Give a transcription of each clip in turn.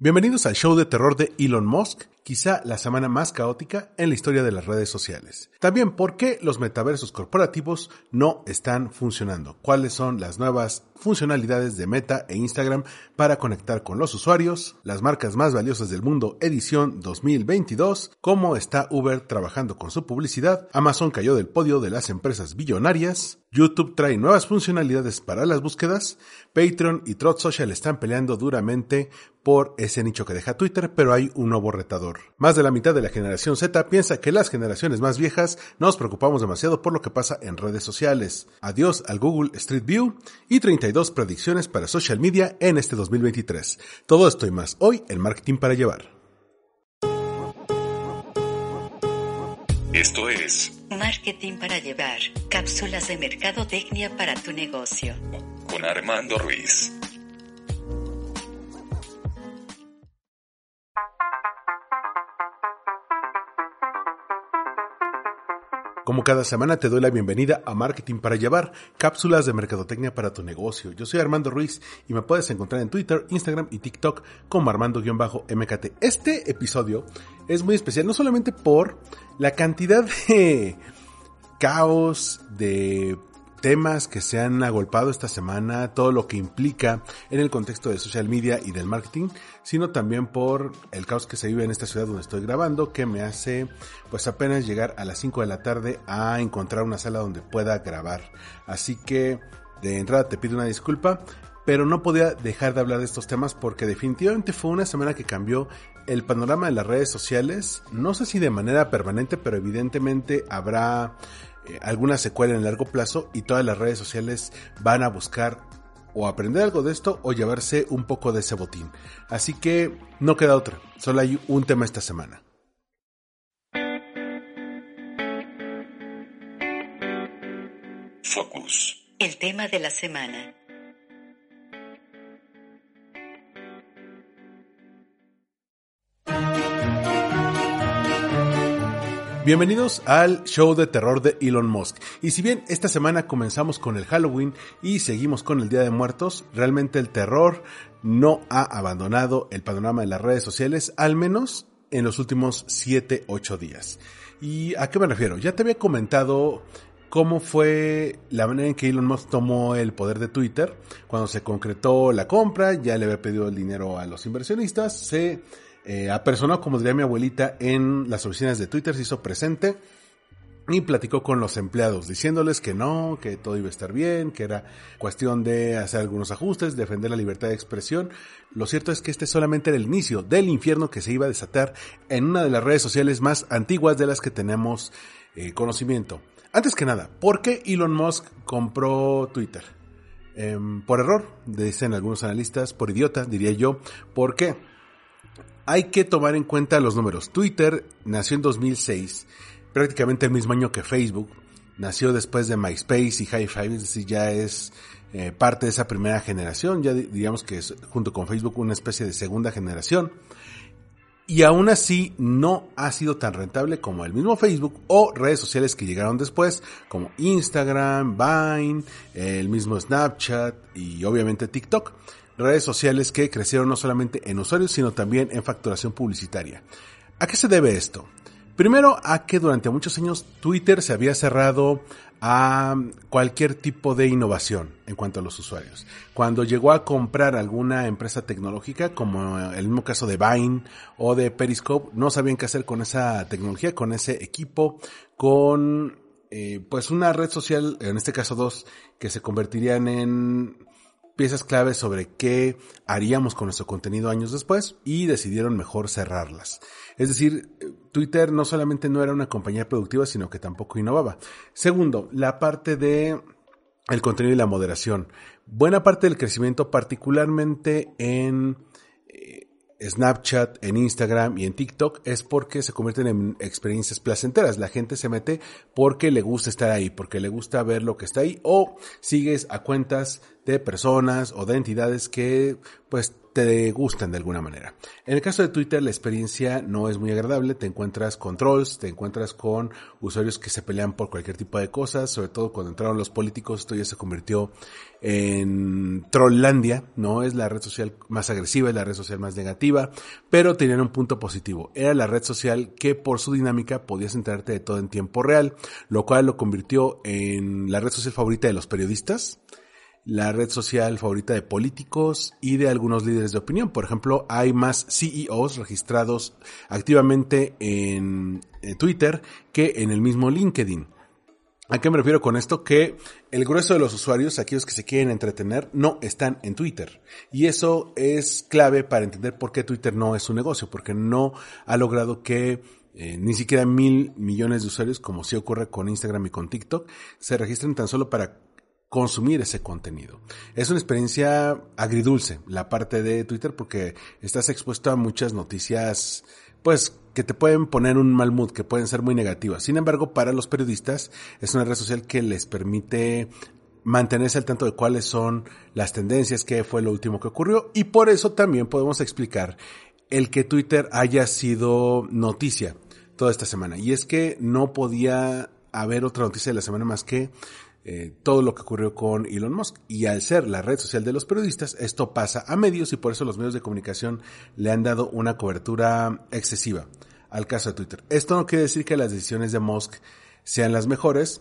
Bienvenidos al show de terror de Elon Musk, quizá la semana más caótica en la historia de las redes sociales. También por qué los metaversos corporativos no están funcionando, cuáles son las nuevas funcionalidades de Meta e Instagram para conectar con los usuarios, las marcas más valiosas del mundo edición 2022, cómo está Uber trabajando con su publicidad, Amazon cayó del podio de las empresas billonarias, YouTube trae nuevas funcionalidades para las búsquedas, Patreon y Trot Social están peleando duramente por ese nicho que deja Twitter, pero hay un nuevo retador. Más de la mitad de la generación Z piensa que las generaciones más viejas nos preocupamos demasiado por lo que pasa en redes sociales. Adiós al Google Street View y 32 predicciones para social media en este 2023. Todo esto y más hoy en Marketing para Llevar. Esto es Marketing para llevar. Cápsulas de mercadotecnia para tu negocio. con Armando Ruiz. Como cada semana te doy la bienvenida a Marketing para Llevar, cápsulas de mercadotecnia para tu negocio. Yo soy Armando Ruiz y me puedes encontrar en Twitter, Instagram y TikTok como Armando-MKT. Este episodio es muy especial no solamente por la cantidad de caos, de temas que se han agolpado esta semana, todo lo que implica en el contexto de social media y del marketing, sino también por el caos que se vive en esta ciudad donde estoy grabando, que me hace pues apenas llegar a las 5 de la tarde a encontrar una sala donde pueda grabar. Así que de entrada te pido una disculpa, pero no podía dejar de hablar de estos temas porque definitivamente fue una semana que cambió el panorama de las redes sociales, no sé si de manera permanente, pero evidentemente habrá eh, alguna secuela en largo plazo y todas las redes sociales van a buscar o aprender algo de esto o llevarse un poco de ese botín. Así que no queda otra, solo hay un tema esta semana. Focus. El tema de la semana. Bienvenidos al show de terror de Elon Musk. Y si bien esta semana comenzamos con el Halloween y seguimos con el Día de Muertos, realmente el terror no ha abandonado el panorama de las redes sociales, al menos en los últimos 7-8 días. ¿Y a qué me refiero? Ya te había comentado cómo fue la manera en que Elon Musk tomó el poder de Twitter. Cuando se concretó la compra, ya le había pedido el dinero a los inversionistas, se eh, apersonó, como diría mi abuelita, en las oficinas de Twitter, se hizo presente y platicó con los empleados, diciéndoles que no, que todo iba a estar bien, que era cuestión de hacer algunos ajustes, defender la libertad de expresión. Lo cierto es que este solamente era el inicio del infierno que se iba a desatar en una de las redes sociales más antiguas de las que tenemos eh, conocimiento. Antes que nada, ¿por qué Elon Musk compró Twitter? Em, por error, dicen algunos analistas, por idiota, diría yo. ¿Por qué? Hay que tomar en cuenta los números. Twitter nació en 2006, prácticamente el mismo año que Facebook. Nació después de MySpace y Hi5, es decir, ya es eh, parte de esa primera generación, ya digamos que es junto con Facebook una especie de segunda generación. Y aún así no ha sido tan rentable como el mismo Facebook o redes sociales que llegaron después, como Instagram, Vine, el mismo Snapchat y obviamente TikTok redes sociales que crecieron no solamente en usuarios, sino también en facturación publicitaria. ¿A qué se debe esto? Primero, a que durante muchos años Twitter se había cerrado a cualquier tipo de innovación en cuanto a los usuarios. Cuando llegó a comprar alguna empresa tecnológica, como el mismo caso de Vine o de Periscope, no sabían qué hacer con esa tecnología, con ese equipo, con eh, pues una red social, en este caso dos, que se convertirían en piezas claves sobre qué haríamos con nuestro contenido años después y decidieron mejor cerrarlas. Es decir, Twitter no solamente no era una compañía productiva, sino que tampoco innovaba. Segundo, la parte de el contenido y la moderación. Buena parte del crecimiento, particularmente en Snapchat, en Instagram y en TikTok es porque se convierten en experiencias placenteras. La gente se mete porque le gusta estar ahí, porque le gusta ver lo que está ahí o sigues a cuentas de personas o de entidades que pues te gustan de alguna manera. En el caso de Twitter la experiencia no es muy agradable, te encuentras con trolls, te encuentras con usuarios que se pelean por cualquier tipo de cosas, sobre todo cuando entraron los políticos, esto ya se convirtió en Trolllandia, no es la red social más agresiva, es la red social más negativa, pero tenían un punto positivo, era la red social que por su dinámica podías enterarte de todo en tiempo real, lo cual lo convirtió en la red social favorita de los periodistas, la red social favorita de políticos y de algunos líderes de opinión. Por ejemplo, hay más CEOs registrados activamente en, Twitter que en el mismo LinkedIn. ¿A qué me refiero con esto? Que el grueso de los usuarios, aquellos que se quieren entretener, no están en Twitter. Y eso es clave para entender por qué Twitter no es un negocio, porque no ha logrado que eh, ni siquiera mil millones de usuarios, como sí ocurre con Instagram y con TikTok, se registren tan solo para consumir ese contenido. Es una experiencia agridulce la parte de Twitter porque estás expuesto a muchas noticias pues que te pueden poner un mal mood, que pueden ser muy negativas. Sin embargo, para los periodistas es una red social que les permite mantenerse al tanto de cuáles son las tendencias, qué fue lo último que ocurrió y por eso también podemos explicar el que Twitter haya sido noticia toda esta semana. Y es que no podía haber otra noticia de la semana más que eh, todo lo que ocurrió con Elon Musk. Y al ser la red social de los periodistas, esto pasa a medios y por eso los medios de comunicación le han dado una cobertura excesiva al caso de Twitter. Esto no quiere decir que las decisiones de Musk sean las mejores,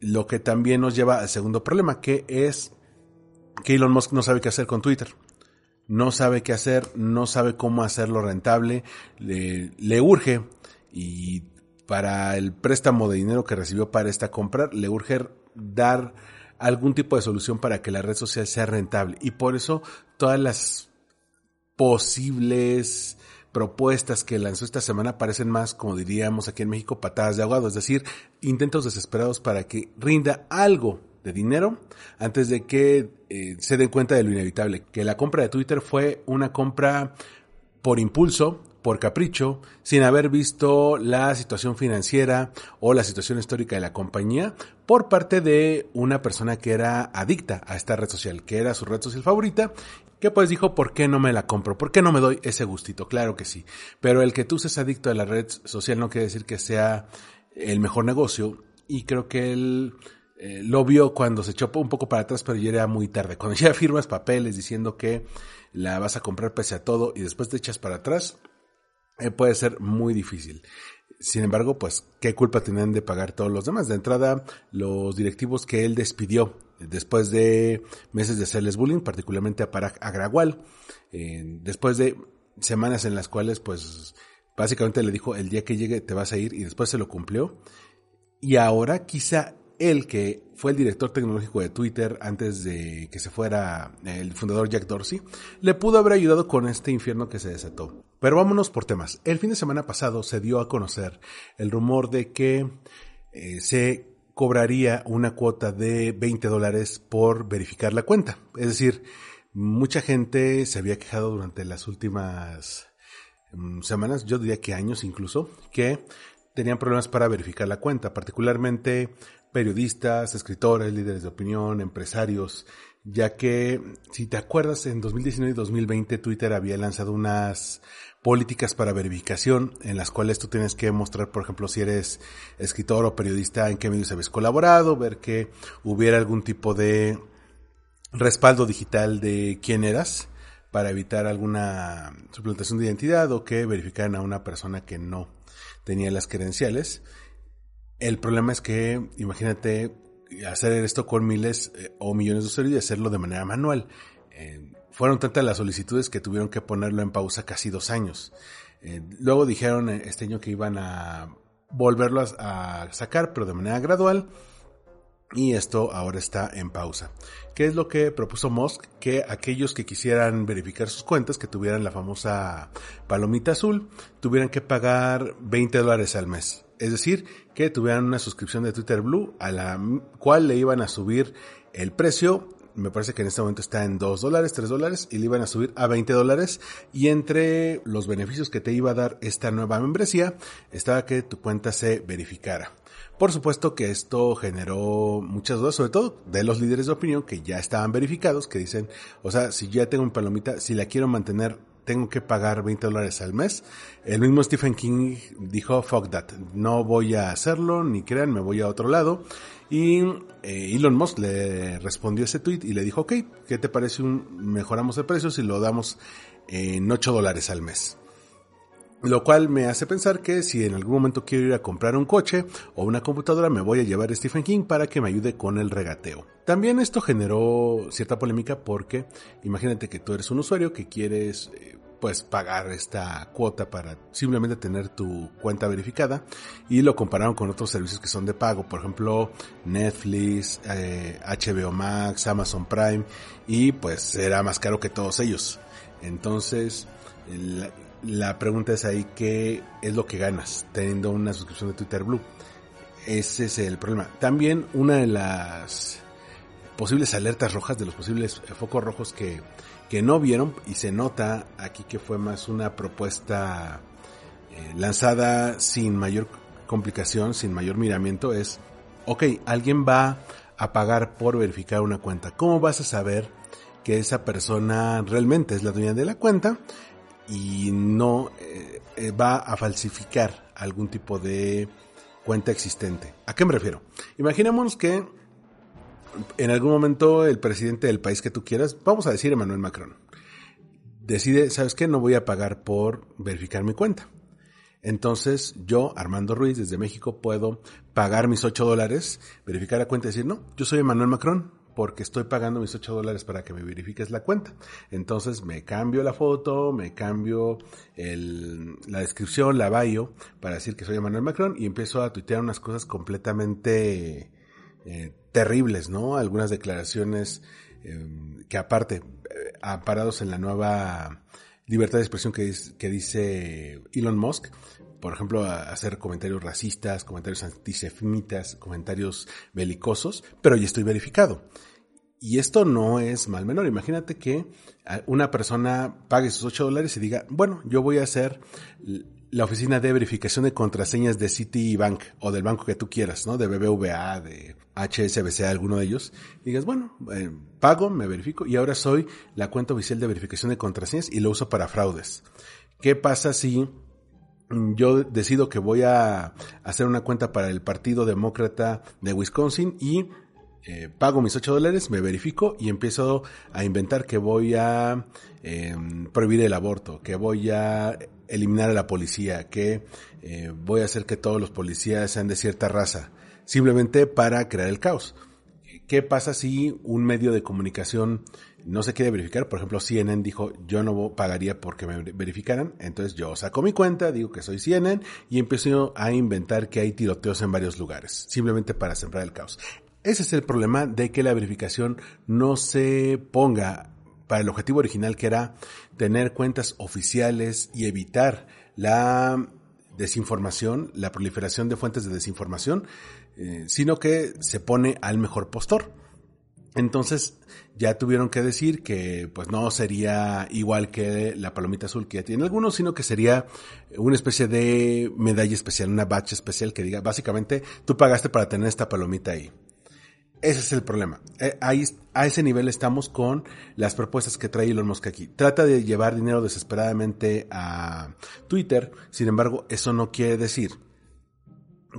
lo que también nos lleva al segundo problema, que es que Elon Musk no sabe qué hacer con Twitter. No sabe qué hacer, no sabe cómo hacerlo rentable, le, le urge y para el préstamo de dinero que recibió para esta compra, le urge dar algún tipo de solución para que la red social sea rentable. Y por eso todas las posibles propuestas que lanzó esta semana parecen más, como diríamos aquí en México, patadas de ahogado, es decir, intentos desesperados para que rinda algo de dinero antes de que eh, se den cuenta de lo inevitable, que la compra de Twitter fue una compra por impulso, por capricho, sin haber visto la situación financiera o la situación histórica de la compañía, por parte de una persona que era adicta a esta red social, que era su red social favorita, que pues dijo, ¿por qué no me la compro? ¿Por qué no me doy ese gustito? Claro que sí. Pero el que tú seas adicto a la red social no quiere decir que sea el mejor negocio y creo que él eh, lo vio cuando se echó un poco para atrás, pero ya era muy tarde. Cuando ya firmas papeles diciendo que la vas a comprar pese a todo y después te echas para atrás, eh, puede ser muy difícil. Sin embargo, pues, ¿qué culpa tienen de pagar todos los demás? De entrada, los directivos que él despidió después de meses de hacerles bullying, particularmente a Parag Agrawal, eh, después de semanas en las cuales, pues, básicamente le dijo, el día que llegue te vas a ir y después se lo cumplió. Y ahora quizá él, que fue el director tecnológico de Twitter antes de que se fuera el fundador Jack Dorsey, le pudo haber ayudado con este infierno que se desató. Pero vámonos por temas. El fin de semana pasado se dio a conocer el rumor de que eh, se cobraría una cuota de 20 dólares por verificar la cuenta. Es decir, mucha gente se había quejado durante las últimas mm, semanas, yo diría que años incluso, que tenían problemas para verificar la cuenta, particularmente periodistas, escritores, líderes de opinión, empresarios, ya que, si te acuerdas, en 2019 y 2020 Twitter había lanzado unas políticas para verificación en las cuales tú tienes que mostrar, por ejemplo, si eres escritor o periodista, en qué medios habéis colaborado, ver que hubiera algún tipo de respaldo digital de quién eras para evitar alguna suplantación de identidad o que verificaran a una persona que no tenía las credenciales. El problema es que, imagínate, hacer esto con miles eh, o millones de usuarios y hacerlo de manera manual. Eh, fueron tantas las solicitudes que tuvieron que ponerlo en pausa casi dos años. Eh, luego dijeron este año que iban a volverlo a, sacar, pero de manera gradual. Y esto ahora está en pausa. ¿Qué es lo que propuso Musk? Que aquellos que quisieran verificar sus cuentas, que tuvieran la famosa palomita azul, tuvieran que pagar 20 dólares al mes. Es decir, que tuvieran una suscripción de Twitter Blue a la cual le iban a subir el precio me parece que en este momento está en 2 dólares, 3 dólares y le iban a subir a 20 dólares y entre los beneficios que te iba a dar esta nueva membresía estaba que tu cuenta se verificara. Por supuesto que esto generó muchas dudas, sobre todo de los líderes de opinión que ya estaban verificados, que dicen, o sea, si ya tengo mi palomita, si la quiero mantener tengo que pagar 20 dólares al mes. El mismo Stephen King dijo, fuck that, no voy a hacerlo, ni crean, me voy a otro lado. Y eh, Elon Musk le respondió ese tweet y le dijo, ok, ¿qué te parece un, mejoramos el precio si lo damos en 8 dólares al mes? Lo cual me hace pensar que si en algún momento quiero ir a comprar un coche o una computadora, me voy a llevar a Stephen King para que me ayude con el regateo. También esto generó cierta polémica porque imagínate que tú eres un usuario que quieres eh, pues pagar esta cuota para simplemente tener tu cuenta verificada y lo compararon con otros servicios que son de pago, por ejemplo Netflix, HBO eh, Max, Amazon Prime y pues será más caro que todos ellos. Entonces, la pregunta es ahí, ¿qué es lo que ganas teniendo una suscripción de Twitter Blue? Ese es el problema. También una de las posibles alertas rojas, de los posibles focos rojos que, que no vieron, y se nota aquí que fue más una propuesta eh, lanzada sin mayor complicación, sin mayor miramiento, es, ok, alguien va a pagar por verificar una cuenta. ¿Cómo vas a saber que esa persona realmente es la dueña de la cuenta? Y no eh, eh, va a falsificar algún tipo de cuenta existente. ¿A qué me refiero? Imaginémonos que en algún momento el presidente del país que tú quieras, vamos a decir Emmanuel Macron, decide, ¿sabes qué? No voy a pagar por verificar mi cuenta. Entonces yo, Armando Ruiz, desde México, puedo pagar mis 8 dólares, verificar la cuenta y decir, no, yo soy Emmanuel Macron, porque estoy pagando mis 8 dólares para que me verifiques la cuenta. Entonces me cambio la foto, me cambio el, la descripción, la bio, para decir que soy Emmanuel Macron y empiezo a tuitear unas cosas completamente eh, terribles, ¿no? Algunas declaraciones eh, que aparte, eh, aparados en la nueva libertad de expresión que dice Elon Musk, por ejemplo, hacer comentarios racistas, comentarios antisemitas, comentarios belicosos, pero ya estoy verificado. Y esto no es mal menor. Imagínate que una persona pague sus 8 dólares y diga, bueno, yo voy a hacer la oficina de verificación de contraseñas de Citibank o del banco que tú quieras, ¿no? De BBVA, de HSBC, alguno de ellos. Y digas, bueno, eh, pago, me verifico y ahora soy la cuenta oficial de verificación de contraseñas y lo uso para fraudes. ¿Qué pasa si yo decido que voy a hacer una cuenta para el Partido Demócrata de Wisconsin y eh, pago mis 8 dólares, me verifico y empiezo a inventar que voy a em, prohibir el aborto, que voy a eliminar a la policía, que eh, voy a hacer que todos los policías sean de cierta raza, simplemente para crear el caos. ¿Qué pasa si un medio de comunicación no se quiere verificar. Por ejemplo, CNN dijo, yo no pagaría porque me verificaran. Entonces yo saco mi cuenta, digo que soy CNN y empiezo a inventar que hay tiroteos en varios lugares, simplemente para sembrar el caos. Ese es el problema de que la verificación no se ponga para el objetivo original que era tener cuentas oficiales y evitar la desinformación, la proliferación de fuentes de desinformación, eh, sino que se pone al mejor postor. Entonces ya tuvieron que decir que pues no sería igual que la palomita azul que ya tienen algunos, sino que sería una especie de medalla especial, una batch especial que diga básicamente tú pagaste para tener esta palomita ahí. Ese es el problema. Eh, ahí, a ese nivel estamos con las propuestas que trae Elon Musk aquí. Trata de llevar dinero desesperadamente a Twitter, sin embargo, eso no quiere decir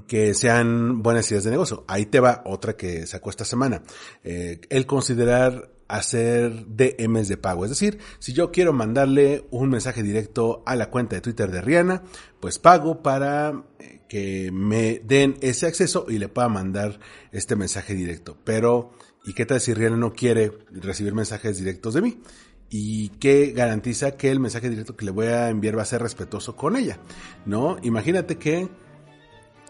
que sean buenas ideas de negocio. Ahí te va otra que sacó esta semana. Eh, el considerar hacer DMs de pago. Es decir, si yo quiero mandarle un mensaje directo a la cuenta de Twitter de Rihanna, pues pago para eh, que me den ese acceso y le pueda mandar este mensaje directo. Pero, ¿y qué tal si Rihanna no quiere recibir mensajes directos de mí? y qué garantiza que el mensaje directo que le voy a enviar va a ser respetuoso con ella, ¿no? Imagínate que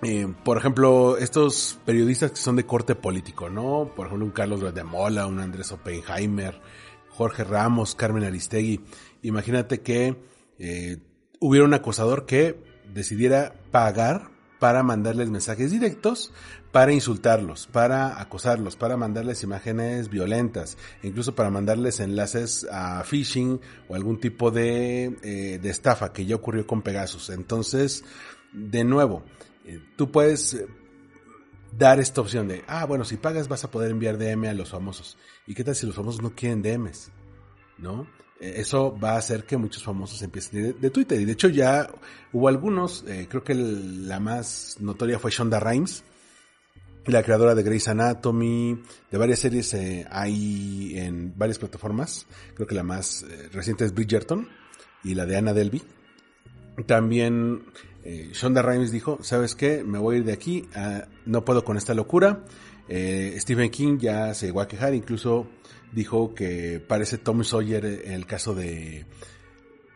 eh, por ejemplo, estos periodistas que son de corte político, ¿no? Por ejemplo, un Carlos Mola, un Andrés Oppenheimer, Jorge Ramos, Carmen Aristegui. Imagínate que eh, hubiera un acosador que decidiera pagar para mandarles mensajes directos, para insultarlos, para acosarlos, para mandarles imágenes violentas, incluso para mandarles enlaces a phishing o algún tipo de, eh, de estafa que ya ocurrió con Pegasus. Entonces, de nuevo, eh, tú puedes dar esta opción de, ah, bueno, si pagas vas a poder enviar DM a los famosos. ¿Y qué tal si los famosos no quieren DMs? ¿No? Eh, eso va a hacer que muchos famosos empiecen de, Twitter. Y de hecho ya hubo algunos, eh, creo que la más notoria fue Shonda Rhimes, la creadora de Grey's Anatomy, de varias series eh, hay en varias plataformas. Creo que la más reciente es Bridgerton y la de Anna Delvey. También Shonda Rhimes dijo, ¿sabes qué? Me voy a ir de aquí, ah, no puedo con esta locura. Stephen King ya se llegó a quejar, incluso dijo que parece Tom Sawyer en el caso de,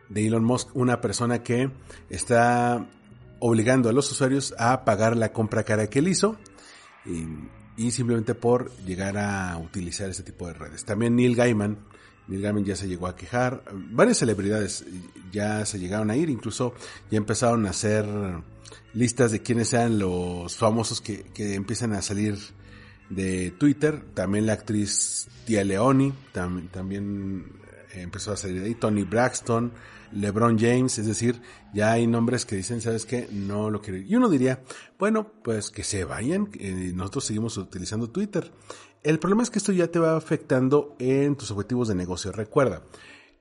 de Elon Musk, una persona que está obligando a los usuarios a pagar la compra cara que él hizo y, simplemente por llegar a utilizar ese tipo de redes. También Neil Gaiman, Neil ya se llegó a quejar, varias celebridades ya se llegaron a ir, incluso ya empezaron a hacer listas de quiénes sean los famosos que, que empiezan a salir de Twitter, también la actriz Tia Leoni, también eh, empezó a salir ahí, Tony Braxton, LeBron James, es decir, ya hay nombres que dicen, ¿sabes qué? No lo quiero. Y uno diría, bueno, pues que se vayan, nosotros seguimos utilizando Twitter. El problema es que esto ya te va afectando en tus objetivos de negocio. Recuerda,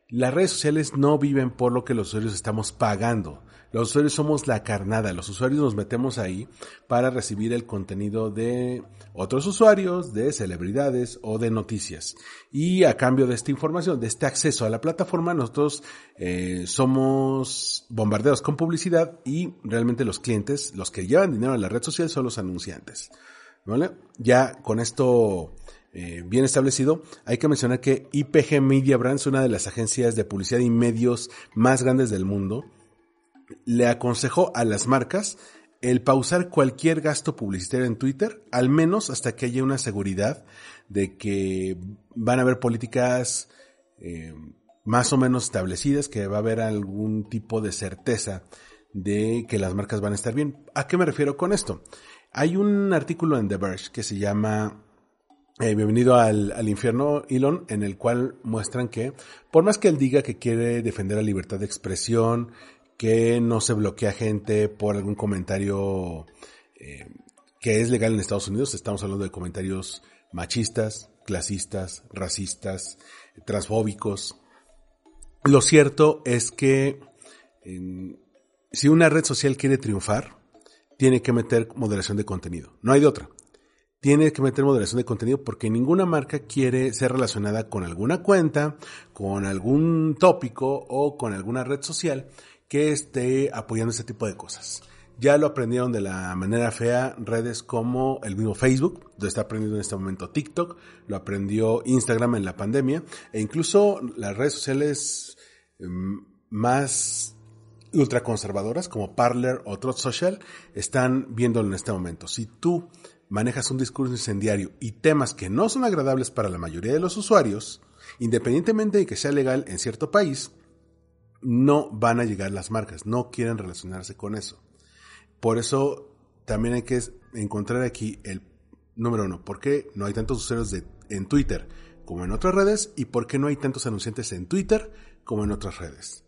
las redes sociales no viven por lo que los usuarios estamos pagando. Los usuarios somos la carnada, los usuarios nos metemos ahí para recibir el contenido de otros usuarios, de celebridades o de noticias. Y a cambio de esta información, de este acceso a la plataforma, nosotros eh, somos bombardeados con publicidad y realmente los clientes, los que llevan dinero a la red social son los anunciantes. Ya con esto eh, bien establecido, hay que mencionar que IPG Media Brands, una de las agencias de publicidad y medios más grandes del mundo, le aconsejó a las marcas el pausar cualquier gasto publicitario en Twitter, al menos hasta que haya una seguridad de que van a haber políticas eh, más o menos establecidas, que va a haber algún tipo de certeza de que las marcas van a estar bien. ¿A qué me refiero con esto? Hay un artículo en The Verge que se llama eh, Bienvenido al, al, infierno, Elon, en el cual muestran que, por más que él diga que quiere defender la libertad de expresión, que no se bloquea gente por algún comentario eh, que es legal en Estados Unidos. Estamos hablando de comentarios machistas, clasistas, racistas, transfóbicos. Lo cierto es que si una red social quiere triunfar, tiene que meter moderación de contenido. No hay de otra. Tiene que meter moderación de contenido porque ninguna marca quiere ser relacionada con alguna cuenta, con algún tópico o con alguna red social que esté apoyando este tipo de cosas. Ya lo aprendieron de la manera fea redes como el mismo Facebook, lo está aprendiendo en este momento TikTok, lo aprendió Instagram en la pandemia, e incluso las redes sociales em, más ultraconservadoras como Parler o Trot Social están viéndolo en este momento. Si tú manejas un discurso incendiario y temas que no son agradables para la mayoría de los usuarios, independientemente de que sea legal en cierto país, no van a llegar las marcas, no quieren relacionarse con eso. Por eso también hay que encontrar aquí el número uno, ¿por qué no hay tantos usuarios de, en Twitter como en otras redes? ¿Y por qué no hay tantos anunciantes en Twitter como en otras redes?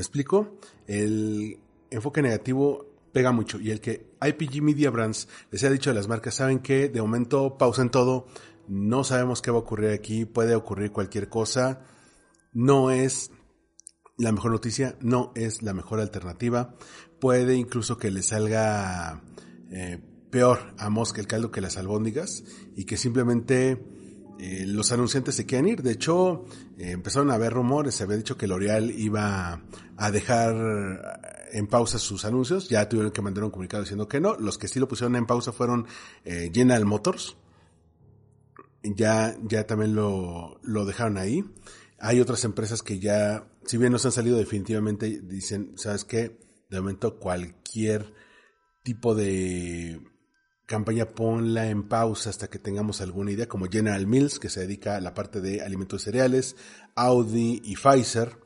¿Me explico? El enfoque negativo pega mucho y el que IPG Media Brands les ha dicho a las marcas, saben que de momento pausen todo, no sabemos qué va a ocurrir aquí, puede ocurrir cualquier cosa, no es la mejor noticia, no es la mejor alternativa. Puede incluso que le salga eh, peor a Mosca el caldo que las albóndigas y que simplemente eh, los anunciantes se quieran ir. De hecho, eh, empezaron a haber rumores, se había dicho que L'Oreal iba a dejar en pausa sus anuncios, ya tuvieron que mandar un comunicado diciendo que no. Los que sí lo pusieron en pausa fueron General Motors, ya, ya también lo, lo dejaron ahí. Hay otras empresas que ya, si bien no se han salido definitivamente, dicen, ¿sabes qué? De momento cualquier tipo de campaña ponla en pausa hasta que tengamos alguna idea, como General Mills, que se dedica a la parte de alimentos cereales, Audi y Pfizer.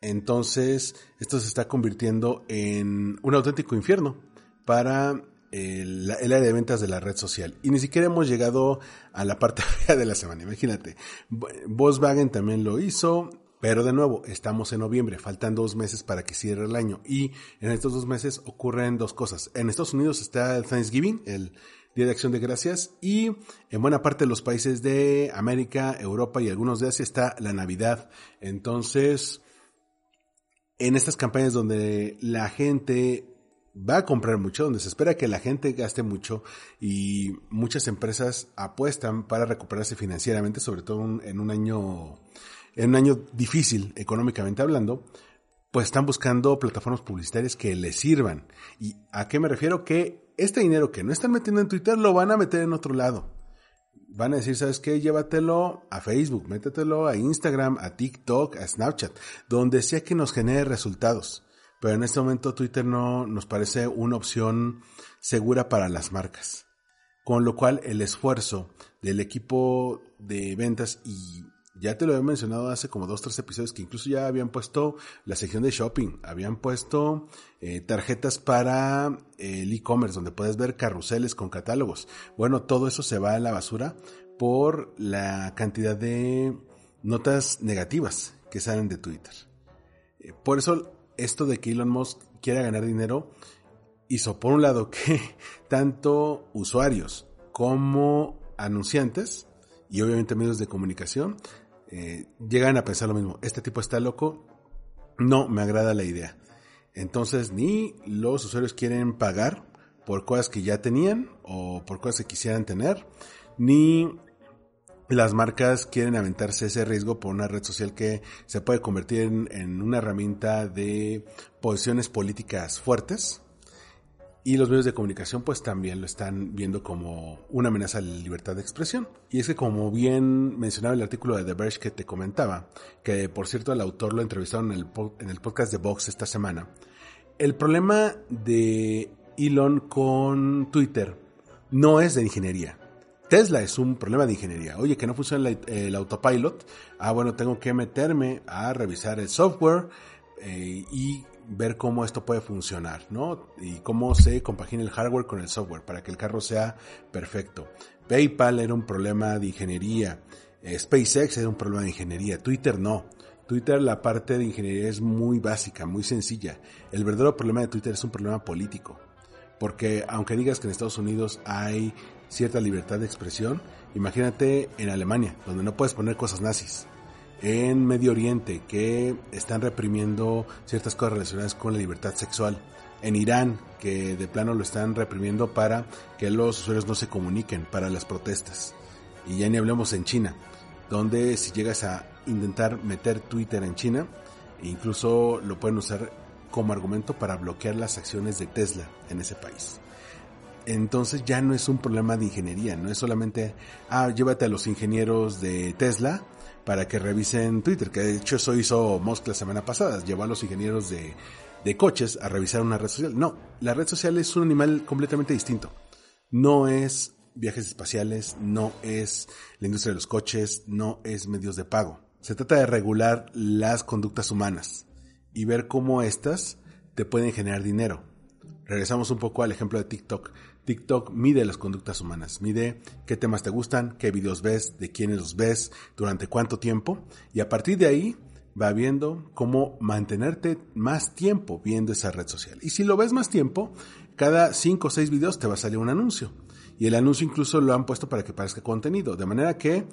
Entonces, esto se está convirtiendo en un auténtico infierno para el, el, área de ventas de la red social. Y ni siquiera hemos llegado a la parte de la semana, imagínate. Volkswagen también lo hizo, pero de nuevo, estamos en noviembre, faltan dos meses para que cierre el año. Y en estos dos meses ocurren dos cosas. En Estados Unidos está el Thanksgiving, el Día de Acción de Gracias, y en buena parte de los países de América, Europa y algunos de Asia está la Navidad. Entonces, en estas campañas donde la gente va a comprar mucho, donde se espera que la gente gaste mucho y muchas empresas apuestan para recuperarse financieramente, sobre todo en un año, en un año difícil económicamente hablando, pues están buscando plataformas publicitarias que les sirvan. ¿Y a qué me refiero? Que este dinero que no están metiendo en Twitter lo van a meter en otro lado. Van a decir, ¿sabes qué? Llévatelo a Facebook, métetelo a Instagram, a TikTok, a Snapchat, donde sea que nos genere resultados pero en este momento Twitter no nos parece una opción segura para las marcas. Con lo cual el esfuerzo del equipo de ventas y ya te lo he mencionado hace como dos, tres episodios que incluso ya habían puesto la sección de shopping, habían puesto eh, tarjetas para el e-commerce donde puedes ver carruseles con catálogos. Bueno, todo eso se va a la basura por la cantidad de notas negativas que salen de Twitter. Eh, por eso esto de que Elon Musk quiera ganar dinero hizo por un lado que tanto usuarios como anunciantes y obviamente medios de comunicación eh, llegan a pensar lo mismo. Este tipo está loco, no me agrada la idea. Entonces ni los usuarios quieren pagar por cosas que ya tenían o por cosas que quisieran tener, ni las marcas quieren aventarse ese riesgo por una red social que se puede convertir en, una herramienta de posiciones políticas fuertes. Y los medios de comunicación pues también lo están viendo como una amenaza a la libertad de expresión. Y es que como bien mencionaba el artículo de The Verge que te comentaba, que por cierto el autor lo entrevistaron en el, en el podcast de Vox esta semana, el problema de Elon con Twitter no es de ingeniería Tesla es un problema de ingeniería. Oye, que no funciona el, autopilot. Ah, bueno, tengo que meterme a revisar el software eh, y ver cómo esto puede funcionar, ¿no? Y cómo se compagina el hardware con el software para que el carro sea perfecto. PayPal era un problema de ingeniería. Eh, SpaceX era un problema de ingeniería. Twitter no. Twitter la parte de ingeniería es muy básica, muy sencilla. El verdadero problema de Twitter es un problema político. Porque aunque digas que en Estados Unidos hay cierta libertad de expresión. Imagínate en Alemania, donde no puedes poner cosas nazis. En Medio Oriente, que están reprimiendo ciertas cosas relacionadas con la libertad sexual. En Irán, que de plano lo están reprimiendo para que los usuarios no se comuniquen para las protestas. Y ya ni hablemos en China, donde si llegas a intentar meter Twitter en China, incluso lo pueden usar como argumento para bloquear las acciones de Tesla en ese país entonces ya no es un problema de ingeniería, no es solamente, ah, llévate a los ingenieros de Tesla para que revisen Twitter, que de hecho eso hizo Musk la semana pasada, llevó a los ingenieros de, de coches a revisar una red social. No, la red social es un animal completamente distinto. No es viajes espaciales, no es la industria de los coches, no es medios de pago. Se trata de regular las conductas humanas y ver cómo éstas te pueden generar dinero. Regresamos un poco al ejemplo de TikTok. TikTok mide las conductas humanas, mide qué temas te gustan, qué videos ves, de quiénes los ves, durante cuánto tiempo, y a partir de ahí va viendo cómo mantenerte más tiempo viendo esa red social. Y si lo ves más tiempo, cada 5 o 6 videos te va a salir un anuncio. Y el anuncio incluso lo han puesto para que parezca contenido, de manera que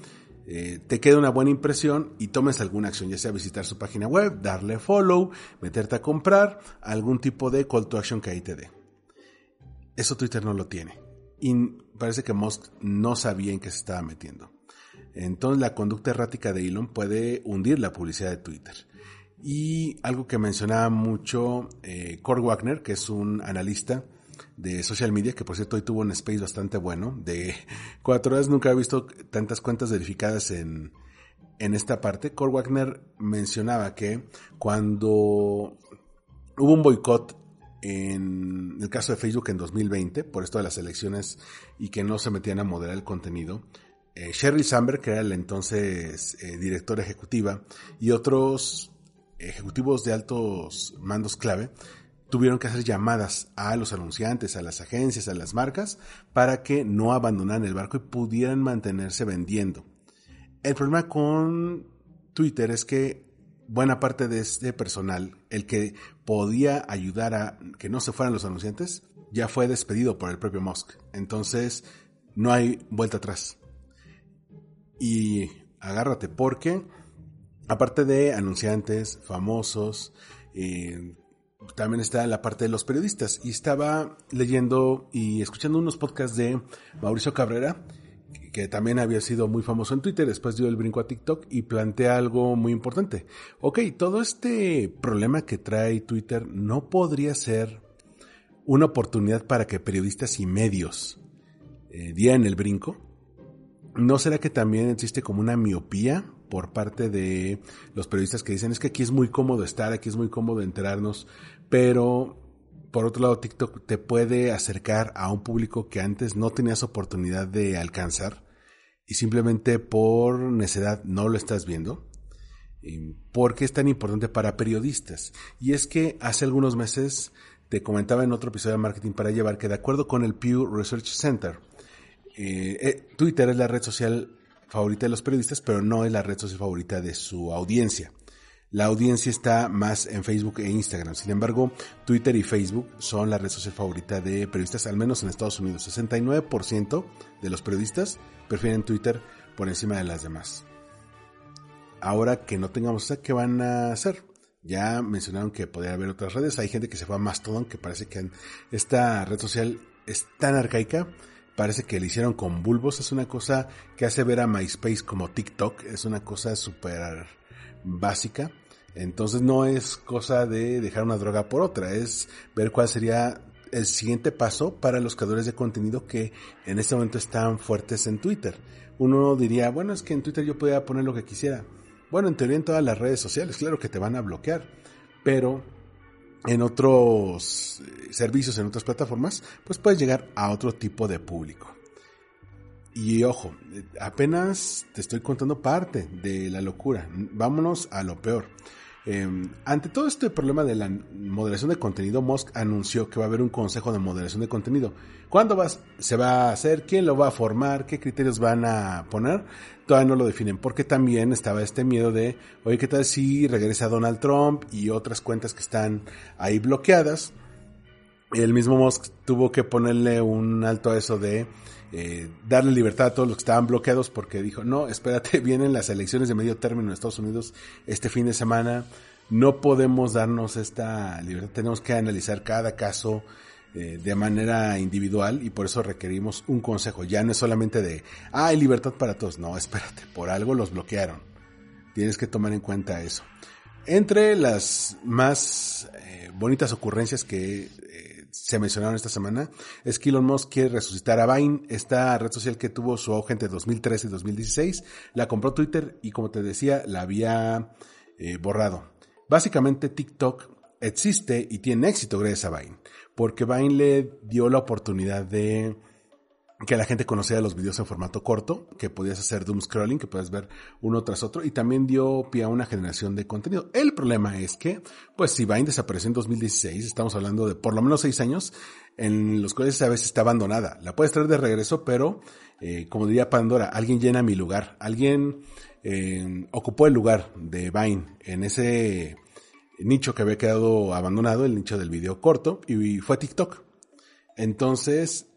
eh, te quede una buena impresión y tomes alguna acción, ya sea visitar su página web, darle follow, meterte a comprar, algún tipo de call to action que ahí te dé. Eso Twitter no lo tiene. Y parece que Musk no sabía en qué se estaba metiendo. Entonces la conducta errática de Elon puede hundir la publicidad de Twitter. Y algo que mencionaba mucho eh, Wagner, que es un analista de social media, que por cierto hoy tuvo un space bastante bueno, de cuatro horas, nunca he visto tantas cuentas verificadas en, en esta parte. Core Wagner mencionaba que cuando hubo un boicot en el caso de Facebook en 2020, por esto de las elecciones y que no se metían a moderar el contenido, eh, Sherry Samberg, que era la entonces eh, directora ejecutiva, y otros ejecutivos de altos mandos clave, tuvieron que hacer llamadas a los anunciantes, a las agencias, a las marcas, para que no abandonaran el barco y pudieran mantenerse vendiendo. El problema con Twitter es que buena parte de este personal, el que podía ayudar a que no se fueran los anunciantes, ya fue despedido por el propio Musk. Entonces, no hay vuelta atrás. Y agárrate, porque aparte de anunciantes, famosos, eh, también está la parte de los periodistas. Y estaba leyendo y escuchando unos podcasts de Mauricio Cabrera, que también había sido muy famoso en Twitter, después dio el brinco a TikTok y plantea algo muy importante. Ok, todo este problema que trae Twitter no podría ser una oportunidad para que periodistas y medios eh, dieran el brinco. ¿No será que también existe como una miopía por parte de los periodistas que dicen es que aquí es muy cómodo estar, aquí es muy cómodo enterarnos, pero por otro lado TikTok te puede acercar a un público que antes no tenías oportunidad de alcanzar y simplemente por necedad no lo estás viendo. ¿Por qué es tan importante para periodistas? Y es que hace algunos meses te comentaba en otro episodio de Marketing para Llevar que de acuerdo con el Pew Research Center, eh, eh, Twitter es la red social favorita de los periodistas, pero no es la red social favorita de su audiencia. La audiencia está más en Facebook e Instagram. Sin embargo, Twitter y Facebook son la red social favorita de periodistas, al menos en Estados Unidos. 69% de los periodistas prefieren Twitter por encima de las demás. Ahora que no tengamos ¿qué van a hacer? Ya mencionaron que podría haber otras redes. Hay gente que se fue a Mastodon, que parece que esta red social es tan arcaica parece que le hicieron con bulbos. Es una cosa que hace ver a MySpace como TikTok. Es una cosa súper básica. Entonces no es cosa de dejar una droga por otra. Es ver cuál sería el siguiente paso para los creadores de contenido que en este momento están fuertes en Twitter. Uno diría, bueno, es que en Twitter yo podía poner lo que quisiera. Bueno, en teoría en todas las redes sociales, claro que te van a bloquear. Pero en otros eh, servicios, en otras plataformas, pues puedes llegar a otro tipo de público. Y ojo, apenas te estoy contando parte de la locura. Vámonos a lo peor. Em, ante todo este problema de la moderación de contenido, Musk anunció que va a haber un consejo de moderación de contenido. ¿Cuándo vas, se va a hacer? ¿Quién lo va a formar? ¿Qué criterios van a poner? Todavía no lo definen, porque también estaba este miedo de, oye, ¿qué tal si regresa Donald Trump y otras cuentas que están ahí bloqueadas? El mismo Musk tuvo que ponerle un alto a eso de eh, darle libertad a todos los que estaban bloqueados porque dijo, no, espérate, vienen las elecciones de medio término en Estados Unidos este fin de semana, no podemos darnos esta libertad, tenemos que analizar cada caso eh, de manera individual y por eso requerimos un consejo, ya no es solamente de, ah, hay libertad para todos, no, espérate, por algo los bloquearon, tienes que tomar en cuenta eso. Entre las más eh, bonitas ocurrencias que se mencionaron esta semana es que Elon Musk quiere resucitar a Vine, esta red social que tuvo su auge entre 2013 y 2016. La compró Twitter y como te decía, la había eh, borrado. Básicamente TikTok existe y tiene éxito gracias a Vine, porque Vine le dio la oportunidad de que la gente conocía los videos en formato corto, que podías hacer doom scrolling, que puedes ver uno tras otro, y también dio pie a una generación de contenido. El problema es que, pues si Vine desapareció en 2016, estamos hablando de por lo menos seis años, en los cuales a veces está abandonada. La puedes traer de regreso, pero, eh, como diría Pandora, alguien llena mi lugar, alguien eh, ocupó el lugar de Vine en ese nicho que había quedado abandonado, el nicho del video corto, y fue TikTok. Entonces,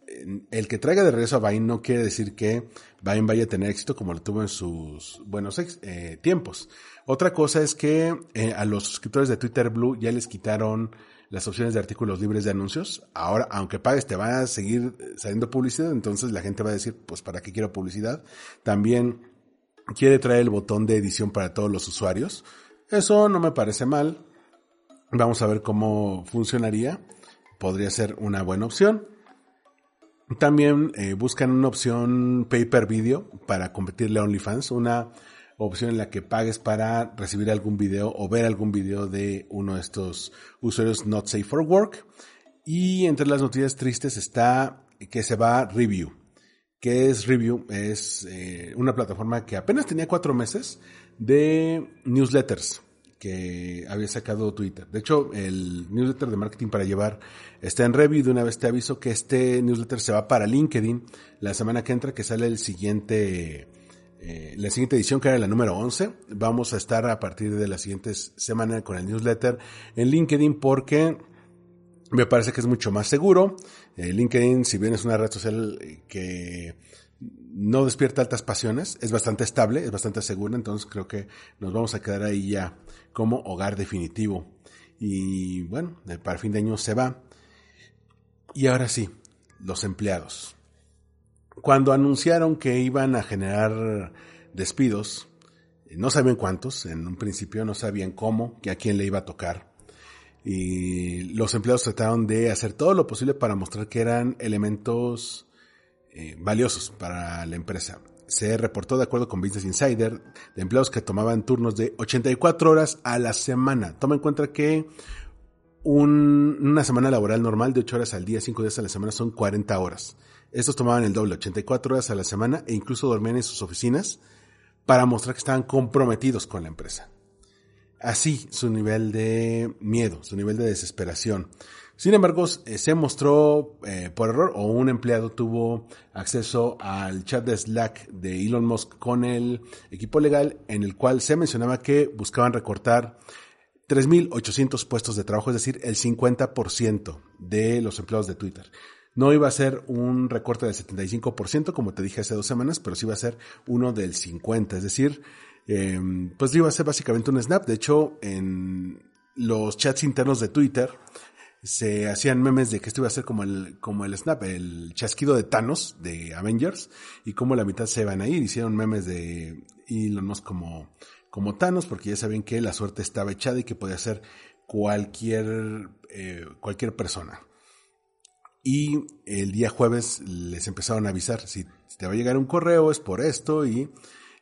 el que traiga de regreso a Vine no quiere decir que Vine vaya a tener éxito como lo tuvo en sus buenos eh, tiempos. Otra cosa es que eh, a los suscriptores de Twitter Blue ya les quitaron las opciones de artículos libres de anuncios. Ahora, aunque pagues, te va a seguir saliendo publicidad, entonces la gente va a decir, pues, ¿para qué quiero publicidad? También quiere traer el botón de edición para todos los usuarios. Eso no me parece mal. Vamos a ver cómo funcionaría. Podría ser una buena opción. También eh, buscan una opción pay per video para competirle a OnlyFans, una opción en la que pagues para recibir algún video o ver algún video de uno de estos usuarios not safe for work. Y entre las noticias tristes está que se va Review. ¿Qué es Review? Es eh, una plataforma que apenas tenía cuatro meses de newsletters que había sacado Twitter. De hecho, el newsletter de marketing para llevar está en review. De una vez te aviso que este newsletter se va para LinkedIn la semana que entra, que sale el siguiente, eh, la siguiente edición, que era la número 11. Vamos a estar a partir de la siguiente semana con el newsletter en LinkedIn porque me parece que es mucho más seguro. Eh, LinkedIn, si bien es una red social que no despierta altas pasiones, es bastante estable, es bastante segura, entonces creo que nos vamos a quedar ahí ya como hogar definitivo. Y bueno, para fin de año se va. Y ahora sí, los empleados. Cuando anunciaron que iban a generar despidos, no sabían cuántos, en un principio no sabían cómo, que a quién le iba a tocar. Y los empleados trataron de hacer todo lo posible para mostrar que eran elementos eh, valiosos para la empresa. Se reportó, de acuerdo con Business Insider, de empleados que tomaban turnos de 84 horas a la semana. Toma en cuenta que una semana laboral normal de 8 horas al día, 5 días a la semana son 40 horas. Estos tomaban el doble, 84 horas a la semana e incluso dormían en sus oficinas para mostrar que estaban comprometidos con la empresa. Así su nivel de miedo, su nivel de desesperación. Sin embargo, eh, se mostró eh, por error o un empleado tuvo acceso al chat de Slack de Elon Musk con el equipo legal en el cual se mencionaba que buscaban recortar 3.800 puestos de trabajo, es decir, el 50% de los empleados de Twitter. No iba a ser un recorte del 75%, como te dije hace dos semanas, pero sí iba a ser uno del 50%, es decir, em, pues iba a ser básicamente un snap. De hecho, en los chats internos de Twitter, se hacían memes de que esto iba a ser como el, como el snap, el chasquido de Thanos de Avengers y como la mitad se iban a ir. Hicieron memes de Elon Musk como, como Thanos porque ya saben que la suerte estaba echada y que podía ser cualquier, eh, cualquier persona. Y el día jueves les empezaron a avisar si te va a llegar un correo es por esto y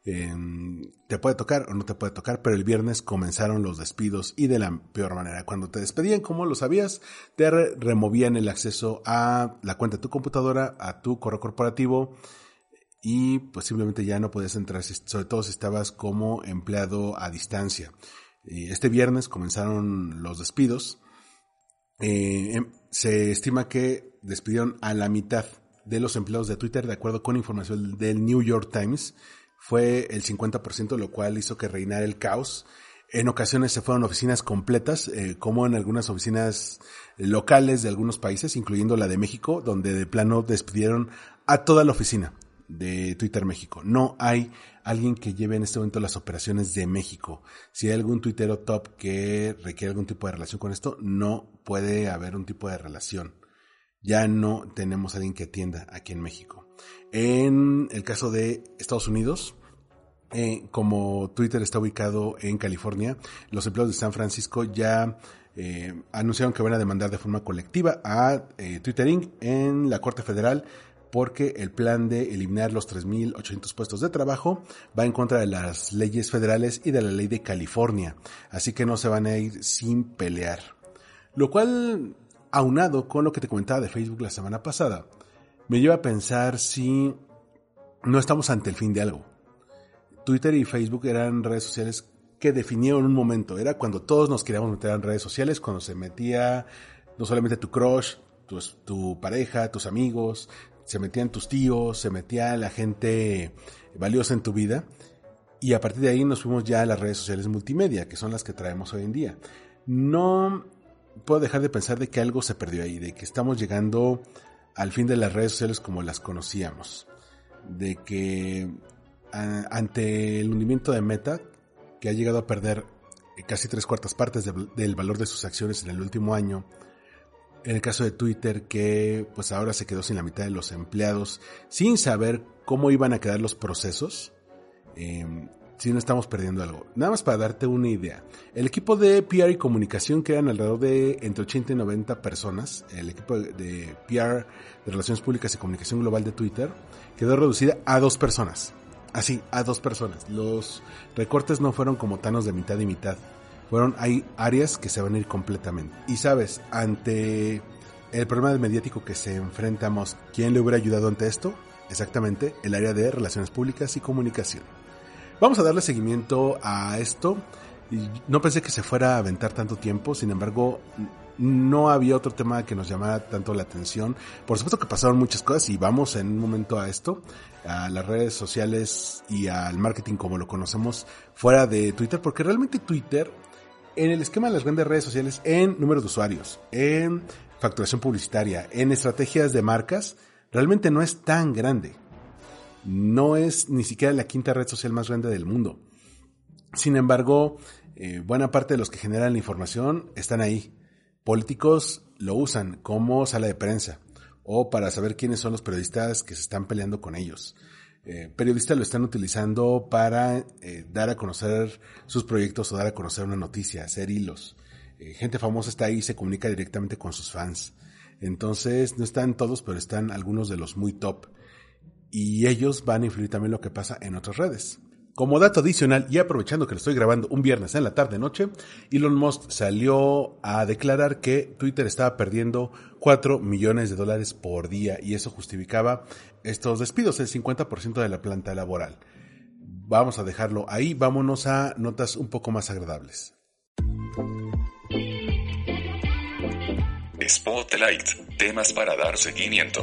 te puede tocar o no te puede tocar, pero el viernes comenzaron los despidos y de la peor manera. Cuando te despedían, como lo sabías, te removían el acceso a la cuenta de tu computadora, a tu correo corporativo y pues simplemente ya no podías entrar, sobre todo si estabas como empleado a distancia. Este viernes comenzaron los despidos. Eh, em, se estima que despidieron a la mitad de los empleados de Twitter, de acuerdo con información del New York Times fue el 50%, lo cual hizo que reinara el caos. En ocasiones se fueron oficinas completas, eh, como en algunas oficinas locales de algunos países, incluyendo la de México, donde de plano despidieron a toda la oficina de Twitter México. No hay alguien que lleve en este momento las operaciones de México. Si hay algún tuitero top que requiere algún tipo de relación con esto, no puede haber un tipo de relación. Ya no tenemos alguien que atienda aquí en México. En el caso de Estados Unidos, eh, como Twitter está ubicado en California, los empleados de San Francisco ya eh, anunciaron que van a demandar de forma colectiva a eh, Twitter en la Corte Federal porque el plan de eliminar los 3.800 puestos de trabajo va en contra de las leyes federales y de la ley de California. Así que no se van a ir sin pelear. Lo cual, aunado con lo que te comentaba de Facebook la semana pasada, me lleva a pensar si no estamos ante el fin de algo. Twitter y Facebook eran redes sociales que definieron un momento. Era cuando todos nos queríamos meter en redes sociales, cuando se metía no solamente tu crush, tu, tu pareja, tus amigos, se metían tus tíos, se metía la gente valiosa en tu vida. Y a partir de ahí nos fuimos ya a las redes sociales multimedia, que son las que traemos hoy en día. No puedo dejar de pensar de que algo se perdió ahí, de que estamos llegando al fin de las redes sociales como las conocíamos. De que ante el hundimiento de Meta, que ha llegado a perder casi tres cuartas partes del valor de sus acciones en el último año, en el caso de Twitter, que pues ahora se quedó sin la mitad de los empleados, sin saber cómo iban a quedar los procesos, eh, si no estamos perdiendo algo. Nada más para darte una idea. El equipo de PR y comunicación, que eran alrededor de entre 80 y 90 personas, el equipo de PR de Relaciones Públicas y Comunicación Global de Twitter, quedó reducida a dos personas. Así, a dos personas. Los recortes no fueron como tanos de mitad y mitad. Fueron, hay áreas que se van a ir completamente. Y sabes, ante el problema mediático que se enfrentamos, ¿quién le hubiera ayudado ante esto? Exactamente, el área de Relaciones Públicas y Comunicación. Vamos a darle seguimiento a esto. No pensé que se fuera a aventar tanto tiempo, sin embargo, no había otro tema que nos llamara tanto la atención. Por supuesto que pasaron muchas cosas y vamos en un momento a esto, a las redes sociales y al marketing como lo conocemos fuera de Twitter, porque realmente Twitter, en el esquema de las grandes redes sociales, en número de usuarios, en facturación publicitaria, en estrategias de marcas, realmente no es tan grande. No es ni siquiera la quinta red social más grande del mundo. Sin embargo, eh, buena parte de los que generan la información están ahí Políticos lo usan como sala de prensa o para saber quiénes son los periodistas que se están peleando con ellos. Eh, periodistas lo están utilizando para eh, dar a conocer sus proyectos o dar a conocer una noticia, hacer hilos. Eh, gente famosa está ahí y se comunica directamente con sus fans. Entonces, no están todos, pero están algunos de los muy top. Y ellos van a influir también lo que pasa en otras redes. Como dato adicional, y aprovechando que lo estoy grabando un viernes en la tarde-noche, Elon Musk salió a declarar que Twitter estaba perdiendo 4 millones de dólares por día y eso justificaba estos despidos, el 50% de la planta laboral. Vamos a dejarlo ahí, vámonos a notas un poco más agradables. Spotlight, temas para dar seguimiento.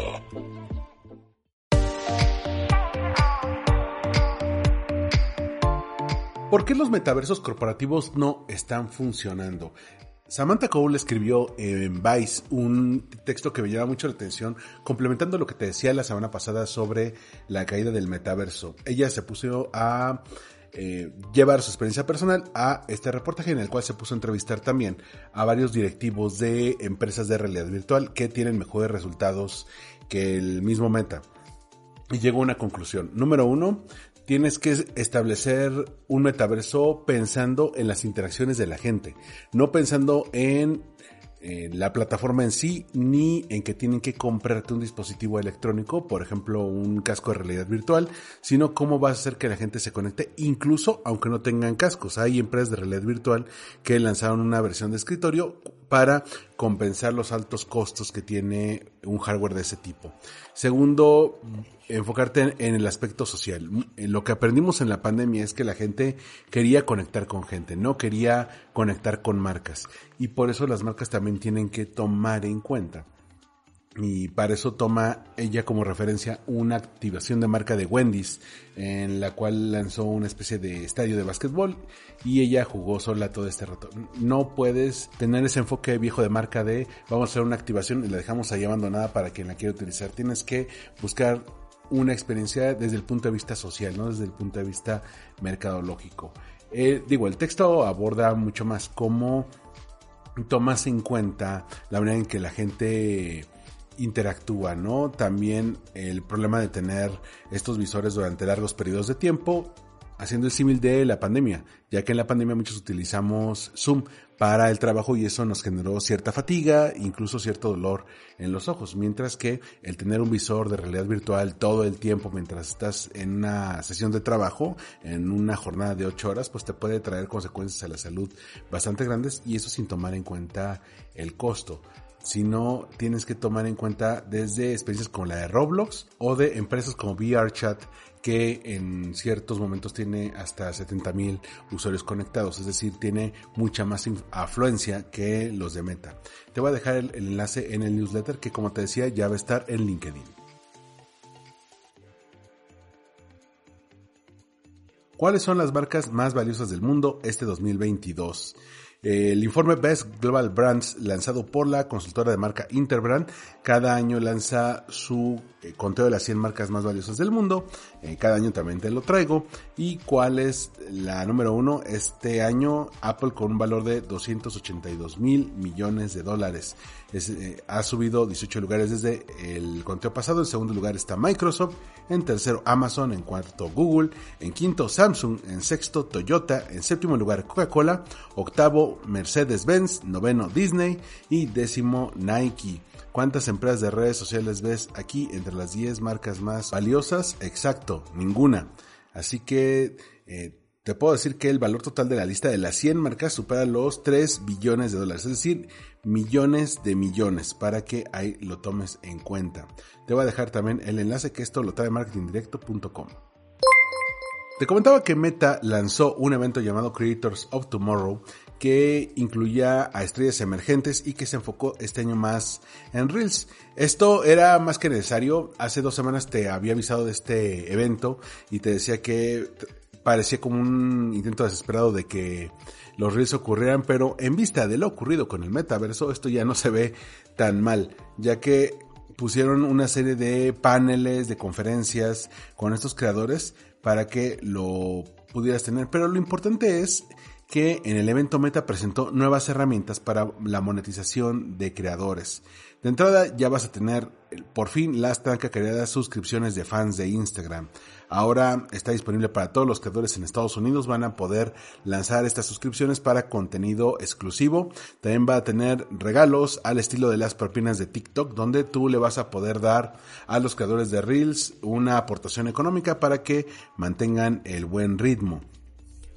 ¿Por qué los metaversos corporativos no están funcionando? Samantha Cole escribió en Vice un texto que me llama mucho la atención, complementando lo que te decía la semana pasada sobre la caída del metaverso. Ella se puso a eh, llevar su experiencia personal a este reportaje en el cual se puso a entrevistar también a varios directivos de empresas de realidad virtual que tienen mejores resultados que el mismo Meta. Y llegó a una conclusión. Número uno, tienes que establecer un metaverso pensando en las interacciones de la gente, no pensando en, la plataforma en sí, ni en que tienen que comprarte un dispositivo electrónico, por ejemplo, un casco de realidad virtual, sino cómo vas a hacer que la gente se conecte, incluso aunque no tengan cascos. Hay empresas de realidad virtual que lanzaron una versión de escritorio para compensar los altos costos que tiene un hardware de ese tipo. Segundo, enfocarte en el aspecto social. Lo que aprendimos en la pandemia es que la gente quería conectar con gente, no quería conectar con marcas. Y por eso las marcas también tienen que tomar en cuenta y para eso toma ella como referencia una activación de marca de Wendy's en la cual lanzó una especie de estadio de básquetbol y ella jugó sola todo este rato. No puedes tener ese enfoque viejo de marca de vamos a hacer una activación y la dejamos ahí abandonada para quien la quiera utilizar. Tienes que buscar una experiencia desde el punto de vista social, no desde el punto de vista mercadológico. Eh, digo, el texto aborda mucho más cómo tomas en cuenta la manera en que la gente interactúa, ¿no? También el problema de tener estos visores durante largos periodos de tiempo, haciendo el símil de la pandemia, ya que en la pandemia muchos utilizamos Zoom para el trabajo y eso nos generó cierta fatiga, incluso cierto dolor en los ojos, mientras que el tener un visor de realidad virtual todo el tiempo mientras estás en una sesión de trabajo, en una jornada de ocho horas, pues te puede traer consecuencias a la salud bastante grandes y eso sin tomar en cuenta el costo. Sino tienes que tomar en cuenta desde experiencias como la de Roblox o de empresas como VRChat que en ciertos momentos tiene hasta 70.000 usuarios conectados, es decir, tiene mucha más afluencia que los de Meta. Te voy a dejar el, el enlace en el newsletter que como te decía ya va a estar en LinkedIn. ¿Cuáles son las marcas más valiosas del mundo este 2022? El informe Best Global Brands lanzado por la consultora de marca Interbrand cada año lanza su eh, conteo de las 100 marcas más valiosas del mundo. Eh, cada año también te lo traigo. ¿Y cuál es la número uno? Este año Apple con un valor de 282 mil millones de dólares. Eh, ha subido 18 lugares desde el conteo pasado. En segundo lugar está Microsoft. En tercero Amazon. En cuarto Google. En quinto Samsung. En sexto Toyota. En séptimo lugar Coca-Cola. Octavo Mercedes-Benz. Noveno Disney. Y décimo Nike. ¿Cuántas empresas de redes sociales ves aquí entre las 10 marcas más valiosas? Exacto, ninguna. Así que eh, te puedo decir que el valor total de la lista de las 100 marcas supera los 3 billones de dólares, es decir, millones de millones, para que ahí lo tomes en cuenta. Te voy a dejar también el enlace que esto lo trae marketingdirecto.com. Te comentaba que Meta lanzó un evento llamado Creators of Tomorrow que incluía a estrellas emergentes y que se enfocó este año más en Reels. Esto era más que necesario. Hace dos semanas te había avisado de este evento y te decía que parecía como un intento desesperado de que los Reels ocurrieran, pero en vista de lo ocurrido con el metaverso, esto ya no se ve tan mal, ya que pusieron una serie de paneles, de conferencias con estos creadores para que lo pudieras tener. Pero lo importante es que en el evento Meta presentó nuevas herramientas para la monetización de creadores. De entrada ya vas a tener por fin las tan creadas suscripciones de fans de Instagram. Ahora está disponible para todos los creadores en Estados Unidos. Van a poder lanzar estas suscripciones para contenido exclusivo. También va a tener regalos al estilo de las propinas de TikTok, donde tú le vas a poder dar a los creadores de Reels una aportación económica para que mantengan el buen ritmo.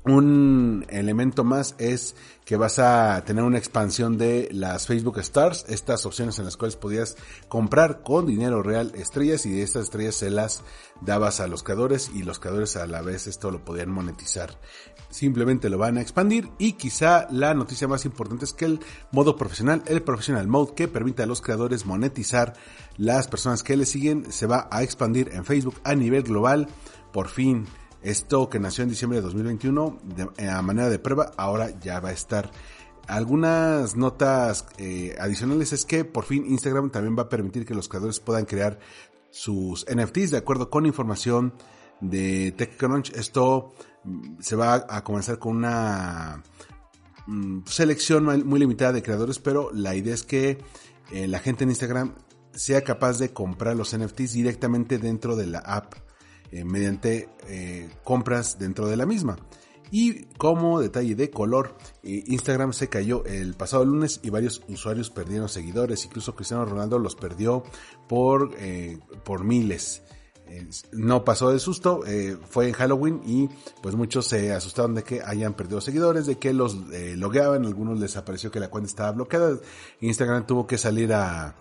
Un elemento más es que vas a tener una expansión de las Facebook Stars, estas opciones en las cuales podías comprar con dinero real estrellas y de estas estrellas se las dabas a los creadores y los creadores a la vez esto lo podían monetizar. Simplemente lo van a expandir y quizá la noticia más importante es que el modo profesional, el professional mode que permite a los creadores monetizar las personas que le siguen se va a expandir en Facebook a nivel global. Por fin esto que nació en diciembre de 2021 de, a manera de prueba ahora ya va a estar. Algunas notas eh, adicionales es que por fin Instagram también va a permitir que los creadores puedan crear sus NFTs de acuerdo con información de TechCrunch. Esto mm, se va a comenzar con una mm, selección muy limitada de creadores, pero la idea es que eh, la gente en Instagram sea capaz de comprar los NFTs directamente dentro de la app eh, mediante eh, compras dentro de la misma. Y como detalle de color, eh, Instagram se cayó el pasado lunes y varios usuarios perdieron seguidores, incluso Cristiano Ronaldo los perdió por, por miles. no pasó de susto, fue en Halloween y pues muchos se asustaron de que hayan perdido seguidores, de que los logueaban, algunos les apareció que la cuenta estaba bloqueada. Instagram tuvo que salir a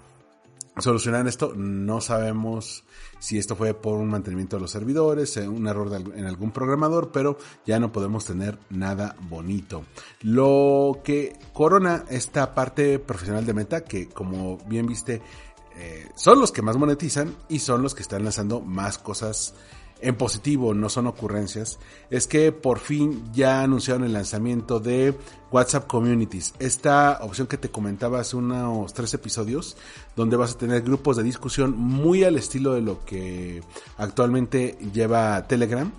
solucionar esto, no sabemos si esto fue por un mantenimiento de los servidores, eh, un error en algún programador, pero ya no podemos tener nada bonito. Lo que corona esta parte profesional de Meta, que como bien viste, eh, son los que más monetizan y son los que están lanzando más cosas en positivo, no son ocurrencias, es que por fin ya anunciaron el lanzamiento de WhatsApp Communities. Esta opción que te comentaba hace unos tres episodios, donde vas a tener grupos de discusión muy al estilo de lo que actualmente lleva Telegram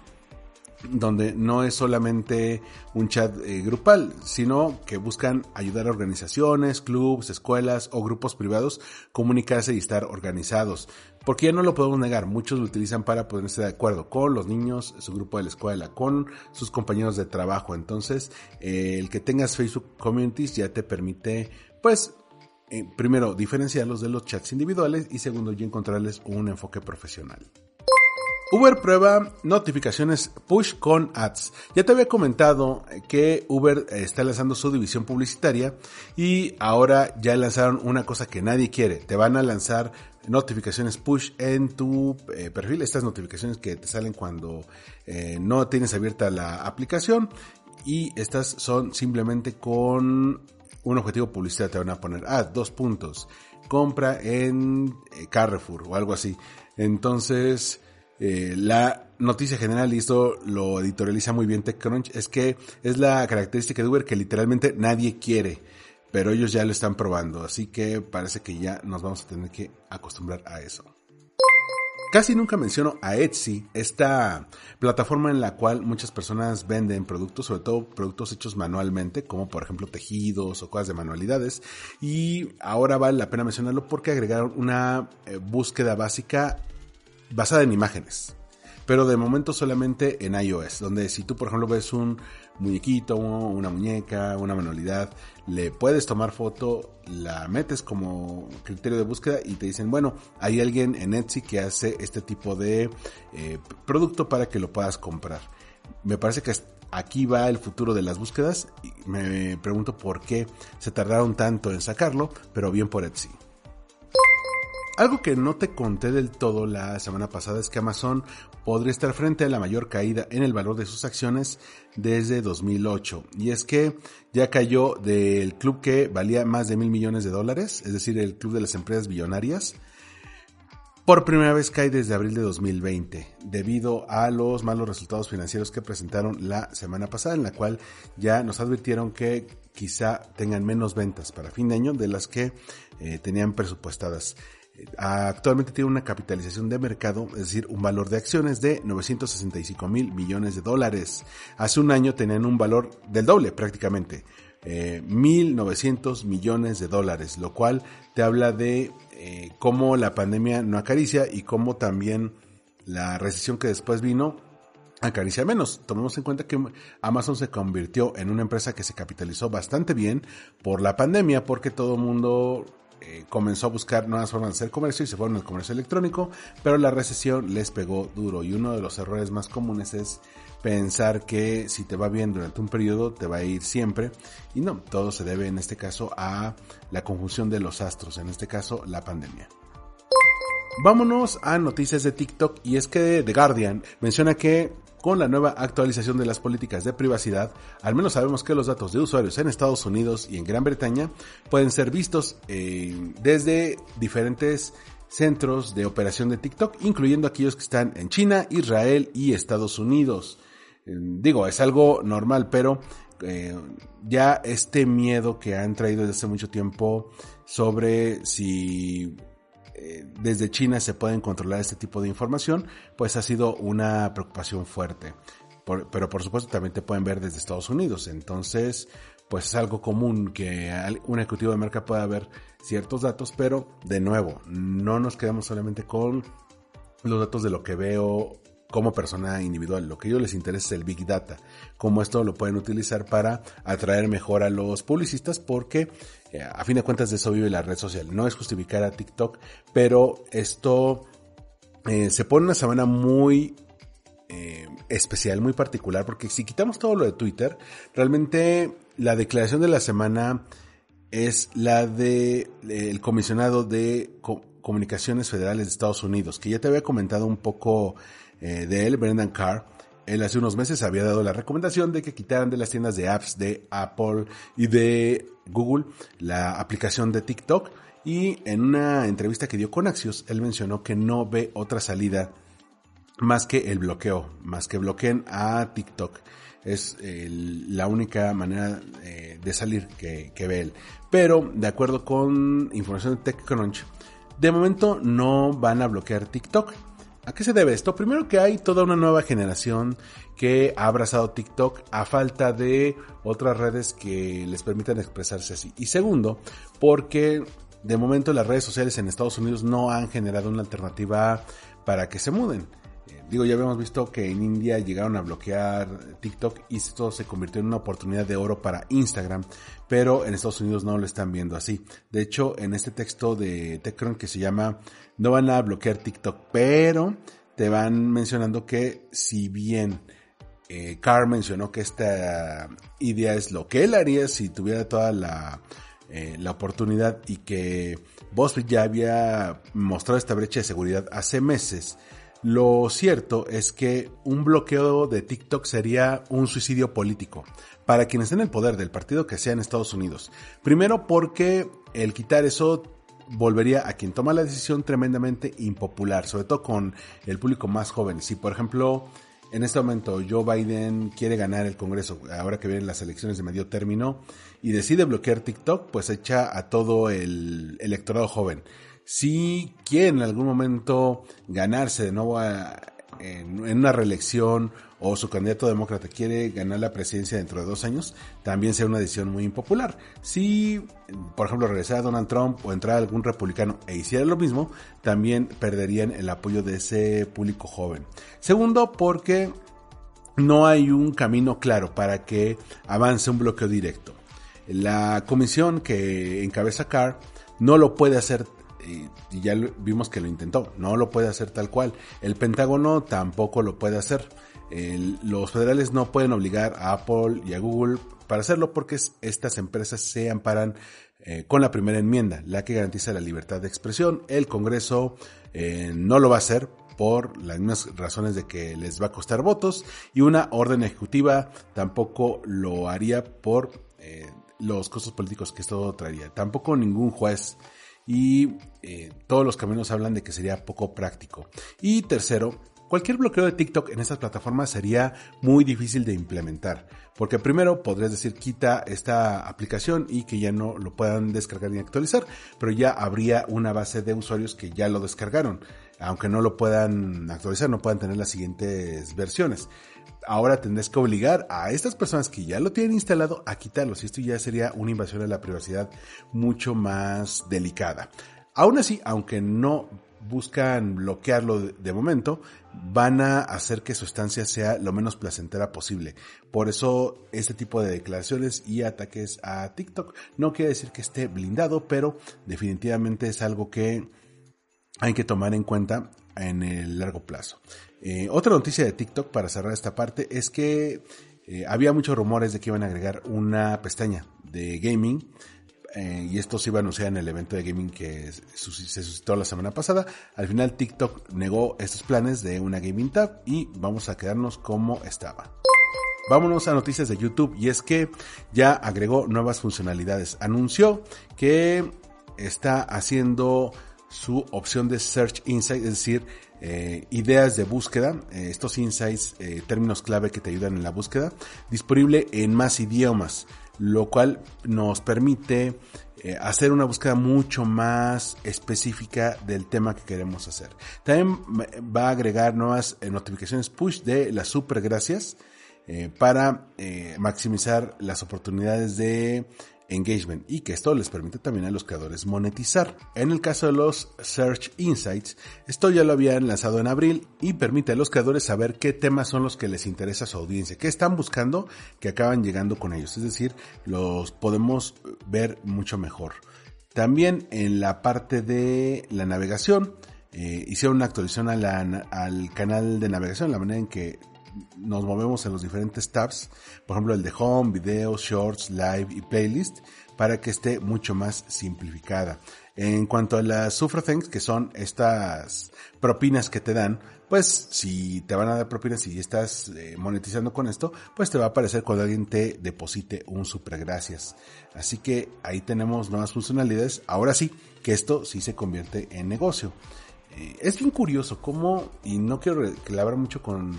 donde no es solamente un chat eh, grupal, sino que buscan ayudar a organizaciones, clubes, escuelas o grupos privados comunicarse y estar organizados. Porque ya no lo podemos negar, muchos lo utilizan para ponerse de acuerdo con los niños, su grupo de la escuela, con sus compañeros de trabajo. Entonces, eh, el que tengas Facebook Communities ya te permite, pues, eh, primero, diferenciarlos de los chats individuales y segundo, ya encontrarles un enfoque profesional. Uber prueba notificaciones push con ads. Ya te había comentado que Uber está lanzando su división publicitaria y ahora ya lanzaron una cosa que nadie quiere. Te van a lanzar notificaciones push en tu eh, perfil. Estas notificaciones que te salen cuando eh, no tienes abierta la aplicación y estas son simplemente con un objetivo publicitario. Te van a poner, ah, dos puntos. Compra en eh, Carrefour o algo así. Entonces, la noticia general, y esto lo editorializa muy bien TechCrunch, es que es la característica de Uber que literalmente nadie quiere, pero ellos ya lo están probando, así que parece que ya nos vamos a tener que acostumbrar a eso. Casi nunca menciono a Etsy, esta plataforma en la cual muchas personas venden productos, sobre todo productos hechos manualmente, como por ejemplo tejidos o cosas de manualidades. Y ahora vale la pena mencionarlo porque agregaron una eh, búsqueda básica basada en imágenes. Pero de momento solamente en iOS, donde si tú por ejemplo ves un muñequito, una muñeca, una manualidad, le puedes tomar foto, la metes como criterio de búsqueda y te dicen, bueno, hay alguien en Etsy que hace este tipo de eh, producto para que lo puedas comprar. Me parece que aquí va el futuro de las búsquedas me pregunto por qué se tardaron tanto en sacarlo, pero bien por Etsy. Algo que no te conté del todo la semana pasada es que Amazon podría estar frente a la mayor caída en el valor de sus acciones desde 2008. Y es que ya cayó del club que valía más de mil millones de dólares, es decir, el club de las empresas billonarias. Por primera vez cae desde abril de 2020, debido a los malos resultados financieros que presentaron la semana pasada, en la cual ya nos advirtieron que quizá tengan menos ventas para fin de año de las que eh, tenían presupuestadas. Actualmente tiene una capitalización de mercado, es decir, un valor de acciones de 965 mil millones de dólares. Hace un año tenían un valor del doble prácticamente, eh, 1.900 millones de dólares, lo cual te habla de eh, cómo la pandemia no acaricia y cómo también la recesión que después vino acaricia menos. Tomemos en cuenta que Amazon se convirtió en una empresa que se capitalizó bastante bien por la pandemia porque todo el mundo eh, comenzó a buscar nuevas formas de hacer comercio y se fueron al comercio electrónico, pero la recesión les pegó duro y uno de los errores más comunes es pensar que si te va bien durante un periodo te va a ir siempre y no, todo se debe en este caso a la conjunción de los astros, en este caso la pandemia. Vámonos a noticias de TikTok y es que The Guardian menciona que con la nueva actualización de las políticas de privacidad, al menos sabemos que los datos de usuarios en Estados Unidos y en Gran Bretaña pueden ser vistos eh, desde diferentes centros de operación de TikTok, incluyendo aquellos que están en China, Israel y Estados Unidos. Eh, digo, es algo normal, pero eh, ya este miedo que han traído desde hace mucho tiempo sobre si eh, desde China se pueden controlar este tipo de información, pues ha sido una preocupación fuerte. pero por supuesto también te pueden ver desde Estados Unidos. Entonces, pues es algo común que un ejecutivo de marca pueda ver ciertos datos, pero de nuevo, no nos quedamos solamente con los datos de lo que veo como persona individual. Lo que ellos les interesa es el Big Data, cómo esto lo pueden utilizar para atraer mejor a los publicistas, porque a fin de cuentas de eso vive la red social. No es justificar a TikTok, pero esto eh, se pone una semana muy eh, especial, muy particular, porque si quitamos todo lo de Twitter, realmente la declaración de la semana es la de el comisionado de comunicaciones federales de Estados Unidos, que ya te había comentado un poco eh, de él, Brendan Carr, él hace unos meses había dado la recomendación de que quitaran de las tiendas de apps de Apple y de Google la aplicación de TikTok. Y en una entrevista que dio con Axios, él mencionó que no ve otra salida más que el bloqueo, más que bloqueen a TikTok. Es la única manera eh, de salir que, que ve él. Pero, de acuerdo con información de TechCrunch, de momento no van a bloquear TikTok ¿A qué se debe esto? Primero que hay toda una nueva generación que ha abrazado TikTok a falta de otras redes que les permitan expresarse así. Y segundo, porque de momento las redes sociales en Estados Unidos no han generado una alternativa para que se muden. Digo, ya habíamos visto que en India llegaron a bloquear TikTok y esto se convirtió en una oportunidad de oro para Instagram, pero en Estados Unidos no lo están viendo así. De hecho, en este texto de TechCrunch que se llama No van a bloquear TikTok, pero te van mencionando que si bien eh, mencionó que esta idea es lo que él haría si tuviera toda la, eh, la oportunidad y que BuzzFeed ya había mostrado esta brecha de seguridad hace meses, lo cierto es que un bloqueo de TikTok sería un suicidio político para quienes estén en el poder del partido que sea en Estados Unidos. Primero porque el quitar eso volvería a quien toma la decisión tremendamente impopular, sobre todo con el público más joven. Si por ejemplo en este momento Joe Biden quiere ganar el Congreso, ahora que vienen las elecciones de medio término, y decide bloquear TikTok, pues echa a todo el electorado joven si quiere en algún momento ganarse de nuevo en, una reelección o su candidato demócrata quiere ganar la presidencia dentro de dos años, también será una decisión muy impopular. Si, por ejemplo, regresara Donald Trump o entrara algún republicano e hiciera lo mismo, también perderían el apoyo de ese público joven. Segundo, porque no hay un camino claro para que avance un bloqueo directo. La comisión que encabeza Carr no lo puede hacer y, ya vimos que lo intentó, no lo puede hacer tal cual. El Pentágono tampoco lo puede hacer. los federales no pueden obligar a Apple y a Google para hacerlo porque estas empresas se amparan eh, con la primera enmienda, la que garantiza la libertad de expresión. El Congreso eh, no lo va a hacer por las mismas razones de que les va a costar votos y una orden ejecutiva tampoco lo haría por eh, los costos políticos que esto traería. Tampoco ningún juez y todos los caminos hablan de que sería poco práctico. Y tercero, Cualquier bloqueo de TikTok en estas plataformas sería muy difícil de implementar, porque primero podrías decir quita esta aplicación y que ya no lo puedan descargar ni actualizar, pero ya habría una base de usuarios que ya lo descargaron, aunque no lo puedan actualizar, no puedan tener las siguientes versiones. Ahora tendrás que obligar a estas personas que ya lo tienen instalado a quitarlo, y esto ya sería una invasión a la privacidad mucho más delicada. Aún así, aunque no buscan bloquearlo de momento, van a hacer que su estancia sea lo menos placentera posible. Por eso este tipo de declaraciones y ataques a TikTok no quiere decir que esté blindado, pero definitivamente es algo que hay que tomar en cuenta en el largo plazo. Eh, otra noticia de TikTok para cerrar esta parte es que eh, había muchos rumores de que iban a agregar una pestaña de gaming eh, y esto se iba a anunciar en el evento de gaming que se suscitó la semana pasada. Al final TikTok negó estos planes de una gaming tab y vamos a quedarnos como estaba. Vámonos a noticias de YouTube y es que ya agregó nuevas funcionalidades. Anunció que está haciendo su opción de Search Insight, es decir, eh, ideas de búsqueda, eh, estos insights, términos clave que te ayudan en la búsqueda, disponible en más idiomas lo cual nos permite eh, hacer una búsqueda mucho más específica del tema que queremos hacer. También va a agregar nuevas eh, notificaciones push de las super gracias eh, para maximizar las oportunidades de engagement y que esto les permite también a los creadores monetizar. En el caso de los Search Insights, esto ya lo habían lanzado en abril y permite a los creadores saber qué temas son los que les interesa a su audiencia, qué están buscando que acaban llegando con ellos. Es decir, los podemos ver mucho mejor. También en la parte de la navegación, eh, hicieron una actualización al canal de navegación, la manera en que nos movemos en los diferentes tabs, por ejemplo el de Home, Videos, Shorts, Live y Playlist, para que esté mucho más simplificada. En cuanto a las Sufra que son estas propinas que te dan, pues si te van a dar propinas y estás eh, monetizando con esto, pues te va a aparecer cuando alguien te deposite un super gracias. Así que ahí tenemos nuevas funcionalidades. Ahora sí, que esto sí se convierte en negocio. Eh, es bien curioso cómo, y no quiero clavar mucho con,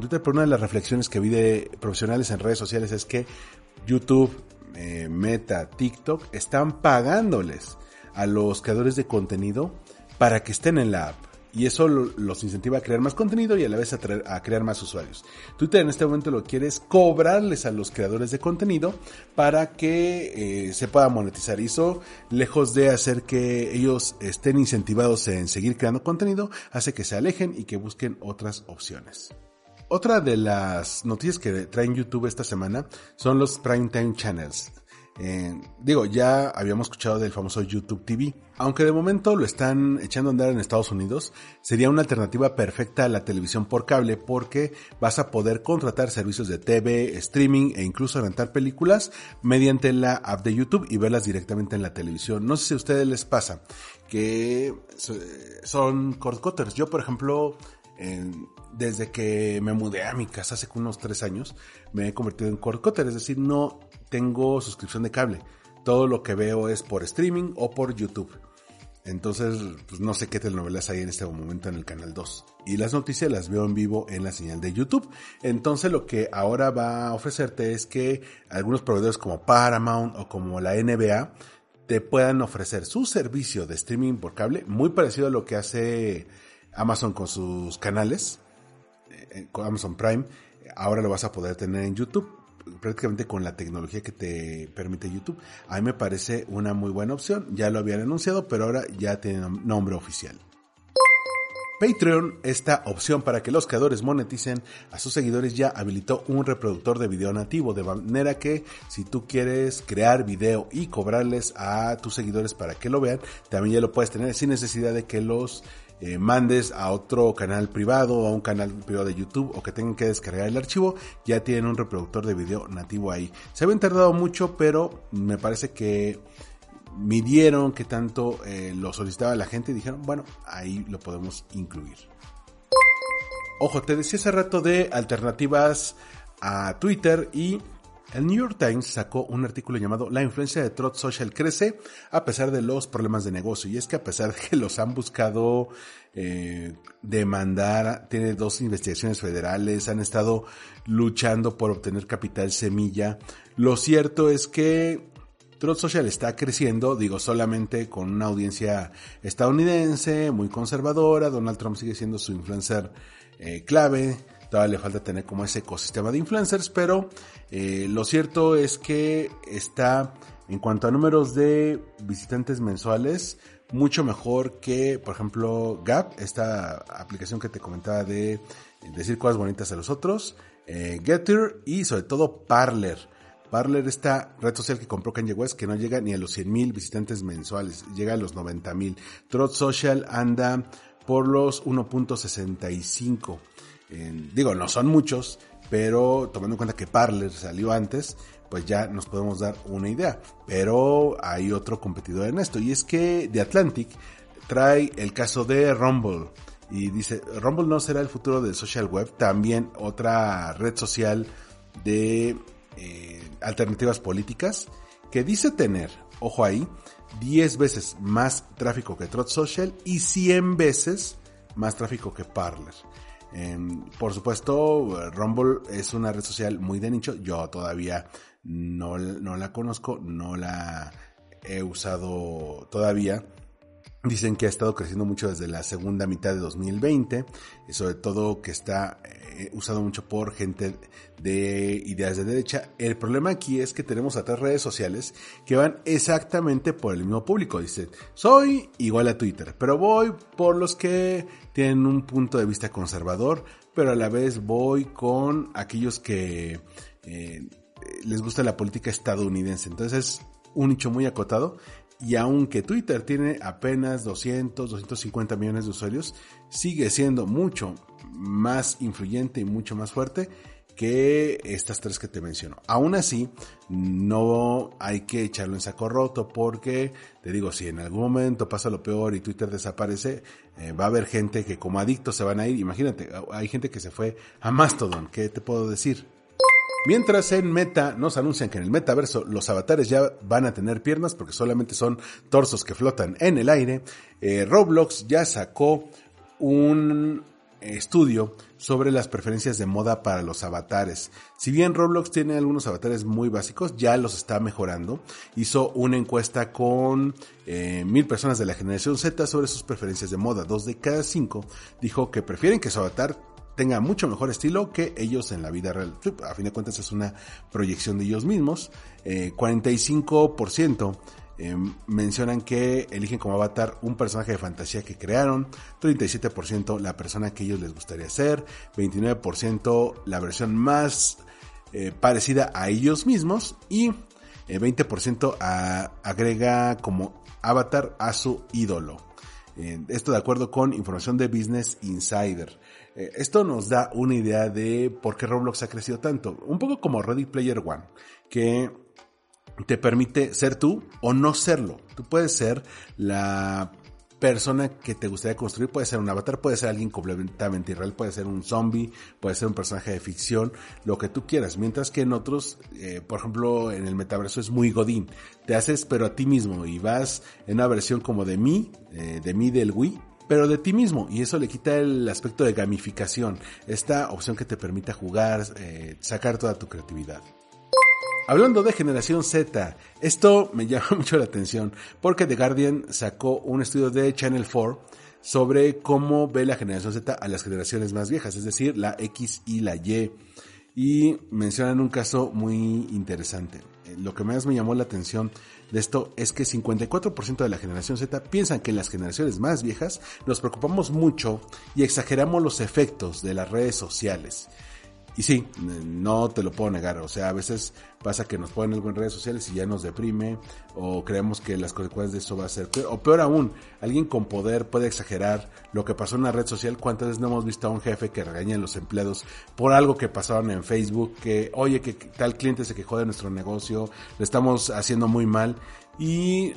Twitter, pero una de las reflexiones que vi de profesionales en redes sociales es que YouTube, eh, Meta, TikTok están pagándoles a los creadores de contenido para que estén en la app. Y eso los incentiva a crear más contenido y a la vez a, a crear más usuarios. Twitter en este momento lo quiere es cobrarles a los creadores de contenido para que eh, se pueda monetizar. Y eso, lejos de hacer que ellos estén incentivados en seguir creando contenido, hace que se alejen y que busquen otras opciones. Otra de las noticias que traen YouTube esta semana son los Primetime Channels. Eh, digo, ya habíamos escuchado del famoso YouTube TV. Aunque de momento lo están echando a andar en Estados Unidos, sería una alternativa perfecta a la televisión por cable porque vas a poder contratar servicios de TV, streaming e incluso rentar películas mediante la app de YouTube y verlas directamente en la televisión. No sé si a ustedes les pasa que son cord Yo, por ejemplo, desde que me mudé a mi casa hace unos tres años, me he convertido en cord es decir, no tengo suscripción de cable. Todo lo que veo es por streaming o por YouTube. Entonces, pues no sé qué telenovelas hay en este momento en el canal 2. Y las noticias las veo en vivo en la señal de YouTube. Entonces, lo que ahora va a ofrecerte es que algunos proveedores como Paramount o como la NBA te puedan ofrecer su servicio de streaming por cable, muy parecido a lo que hace Amazon con sus canales, Amazon Prime, ahora lo vas a poder tener en YouTube, prácticamente con la tecnología que te permite YouTube. A mí me parece una muy buena opción, ya lo habían anunciado, pero ahora ya tiene nombre oficial. Patreon, esta opción para que los creadores moneticen a sus seguidores ya habilitó un reproductor de video nativo, de manera que si tú quieres crear video y cobrarles a tus seguidores para que lo vean, también ya lo puedes tener sin necesidad de que los eh, mandes a otro canal privado o a un canal privado de YouTube o que tengan que descargar el archivo, ya tienen un reproductor de video nativo ahí. Se habían tardado mucho, pero me parece que midieron qué tanto eh, lo solicitaba la gente y dijeron, bueno, ahí lo podemos incluir. Ojo, te decía hace rato de alternativas a Twitter y el New York Times sacó un artículo llamado La influencia de Trot Social crece a pesar de los problemas de negocio. Y es que a pesar de que los han buscado eh, demandar, tiene dos investigaciones federales, han estado luchando por obtener capital semilla. Lo cierto es que Trot Social está creciendo, digo, solamente con una audiencia estadounidense, muy conservadora. Donald Trump sigue siendo su influencer eh, clave. Todavía le falta tener como ese ecosistema de influencers, pero eh, lo cierto es que está, en cuanto a números de visitantes mensuales, mucho mejor que, por ejemplo, Gap, esta aplicación que te comentaba de decir cosas bonitas a los otros, eh, Getter y sobre todo Parler. Parler, esta red social que compró Kanye West, que no llega ni a los 100.000 visitantes mensuales, llega a los 90.000. Trot Social anda por los 1.65 digo, no son muchos, pero tomando en cuenta que Parler salió antes, pues ya nos podemos dar una idea. Pero hay otro competidor en esto, y es que The Atlantic trae el caso de Rumble. Y dice, Rumble no será el futuro del social web, también otra red social de eh, alternativas políticas que dice tener, ojo ahí, 10 veces más tráfico que Trot Social y 100 veces más tráfico que Parler. Em, por supuesto, Rumble es una red social muy de nicho. Yo todavía no, no la conozco, no la he usado todavía. Dicen que ha estado creciendo mucho desde la segunda mitad de 2020, y sobre todo que está eh, usado mucho por gente de ideas de derecha. El problema aquí es que tenemos otras redes sociales que van exactamente por el mismo público. Dicen, soy igual a Twitter, pero voy por los que tienen un punto de vista conservador, pero a la vez voy con aquellos que eh, les gusta la política estadounidense. Entonces es un nicho muy acotado y aunque Twitter tiene apenas 200, 250 millones de usuarios, sigue siendo mucho más influyente y mucho más fuerte que estas tres que te menciono. Aún así, no hay que echarlo en saco roto porque, te digo, si en algún momento pasa lo peor y Twitter desaparece, eh, va a haber gente que como adictos se van a ir. Imagínate, hay gente que se fue a Mastodon. ¿Qué te puedo decir? Mientras en Meta nos anuncian que en el metaverso los avatares ya van a tener piernas porque solamente son torsos que flotan en el aire, eh, Roblox ya sacó un estudio sobre las preferencias de moda para los avatares. Si bien Roblox tiene algunos avatares muy básicos, ya los está mejorando. Hizo una encuesta con eh, mil personas de la generación Z sobre sus preferencias de moda. Dos de cada cinco dijo que prefieren que su avatar tenga mucho mejor estilo que ellos en la vida real. A fin de cuentas es una proyección de ellos mismos. 45% eh, eh, mencionan que eligen como avatar un personaje de fantasía que crearon, 37% la persona que ellos les gustaría ser, 29% la versión más eh, parecida a ellos mismos y 20% agrega como avatar a su ídolo. esto de acuerdo con información de Business Insider. Eh, esto nos da una idea de por qué Roblox ha crecido tanto. Un poco como Ready Player One, que te permite ser tú o no serlo. Tú puedes ser la persona que te gustaría construir. Puede ser un avatar, puede ser alguien completamente irreal, puede ser un zombie, puede ser un personaje de ficción, lo que tú quieras. Mientras que en otros, eh, por ejemplo, en el metaverso es muy godín. Te haces pero a ti mismo y vas en una versión como de mí, eh, de mí del Wii, pero de ti mismo y eso le quita el aspecto de gamificación, esta opción que te permita jugar, eh, sacar toda tu creatividad. Hablando de generación Z, esto me llama mucho la atención porque The Guardian sacó un estudio de Channel 4 sobre cómo ve la generación Z a las generaciones más viejas, es decir, la X y la Y. Y mencionan un caso muy interesante. Eh, lo que más me llamó la atención de esto es que 54% de la generación Z piensan que en las generaciones más viejas nos preocupamos mucho y exageramos los efectos de las redes sociales. Y sí, no te lo puedo negar, o sea, a veces pasa que nos ponen algo en redes sociales y ya nos deprime, o creemos que las consecuencias de eso va a ser peor, o peor aún, alguien con poder puede exagerar lo que pasó en una red social, cuántas veces no hemos visto a un jefe que regaña a los empleados por algo que pasaron en Facebook, que oye, que tal cliente se quejó de nuestro negocio, lo estamos haciendo muy mal, Y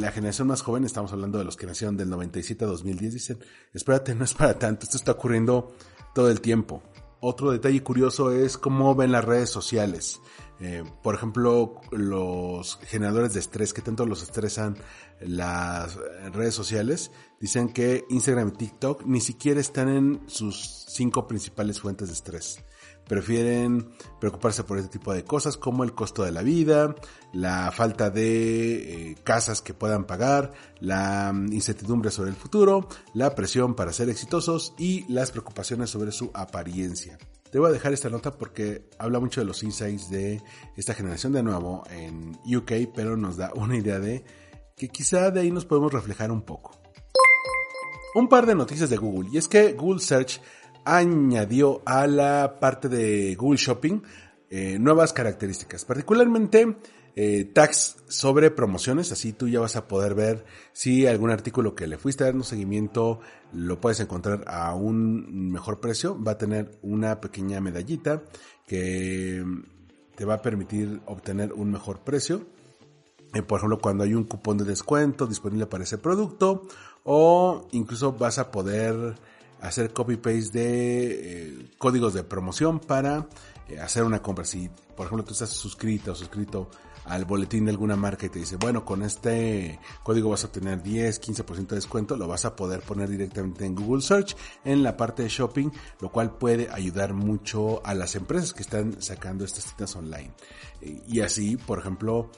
la generación más joven, estamos hablando de los que nacieron del 97 a 2010, dicen, espérate, no es para tanto, esto está ocurriendo todo el tiempo. Otro detalle curioso es cómo ven las redes sociales. Eh, por ejemplo, los generadores de estrés, que tanto los estresan las redes sociales, dicen que Instagram y TikTok ni siquiera están en sus cinco principales fuentes de estrés prefieren preocuparse por este tipo de cosas como el costo de la vida, la falta de eh, casas que puedan pagar, la mm, incertidumbre sobre el futuro, la presión para ser exitosos y las preocupaciones sobre su apariencia. Te voy a dejar esta nota porque habla mucho de los insights de esta generación de nuevo en UK, pero nos da una idea de que quizá de ahí nos podemos reflejar un poco. Un par de noticias de Google, y es que Google Search añadió a la parte de Google Shopping eh, nuevas características, particularmente eh, tags sobre promociones, así tú ya vas a poder ver si algún artículo que le fuiste dando seguimiento lo puedes encontrar a un mejor precio, va a tener una pequeña medallita que te va a permitir obtener un mejor precio. Eh, por ejemplo, cuando hay un cupón de descuento disponible para ese producto o incluso vas a poder hacer copy-paste de eh, códigos de promoción para eh, hacer una compra. Si, por ejemplo, tú estás suscrito o suscrito al boletín de alguna marca y te dice, bueno, con este código vas a obtener 10, 15% de descuento, lo vas a poder poner directamente en Google Search en la parte de shopping, lo cual puede ayudar mucho a las empresas que están sacando estas tiendas online. Eh, y así, por ejemplo,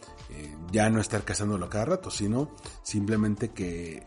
ya no estar cazándolo cada rato, sino simplemente que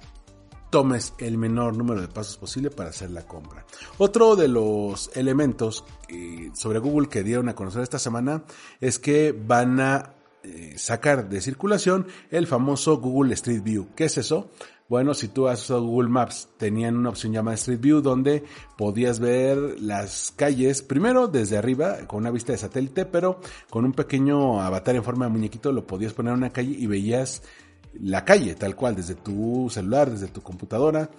tomes el menor número de pasos posible para hacer la compra. Otro de los elementos eh, sobre Google que dieron a conocer esta semana es que van a eh, sacar de circulación el famoso Google Street View. ¿Qué es eso? Bueno, si tú has usado Google Maps, tenían una opción llamada Street View donde podías ver las calles, primero desde arriba, con una vista de satélite, pero con un pequeño avatar en forma de muñequito, lo podías poner en una calle y veías la calle, tal cual, desde tu celular, desde tu computadora.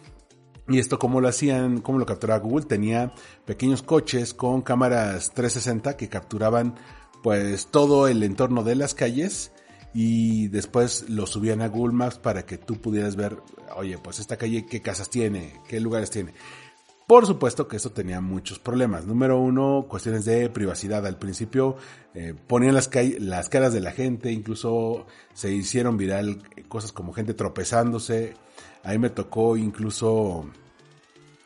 Y esto cómo lo hacían, cómo lo capturaba Google, tenía pequeños coches con cámaras 360 que capturaban pues todo el entorno de las calles y después lo subían a Google Maps para que tú pudieras ver, oye, pues esta calle qué casas tiene, qué lugares tiene. Por supuesto que esto tenía muchos problemas. Número uno, cuestiones de privacidad. Al principio eh, ponían las, las caras de la gente, incluso se hicieron viral cosas como gente tropezándose. Ahí me tocó incluso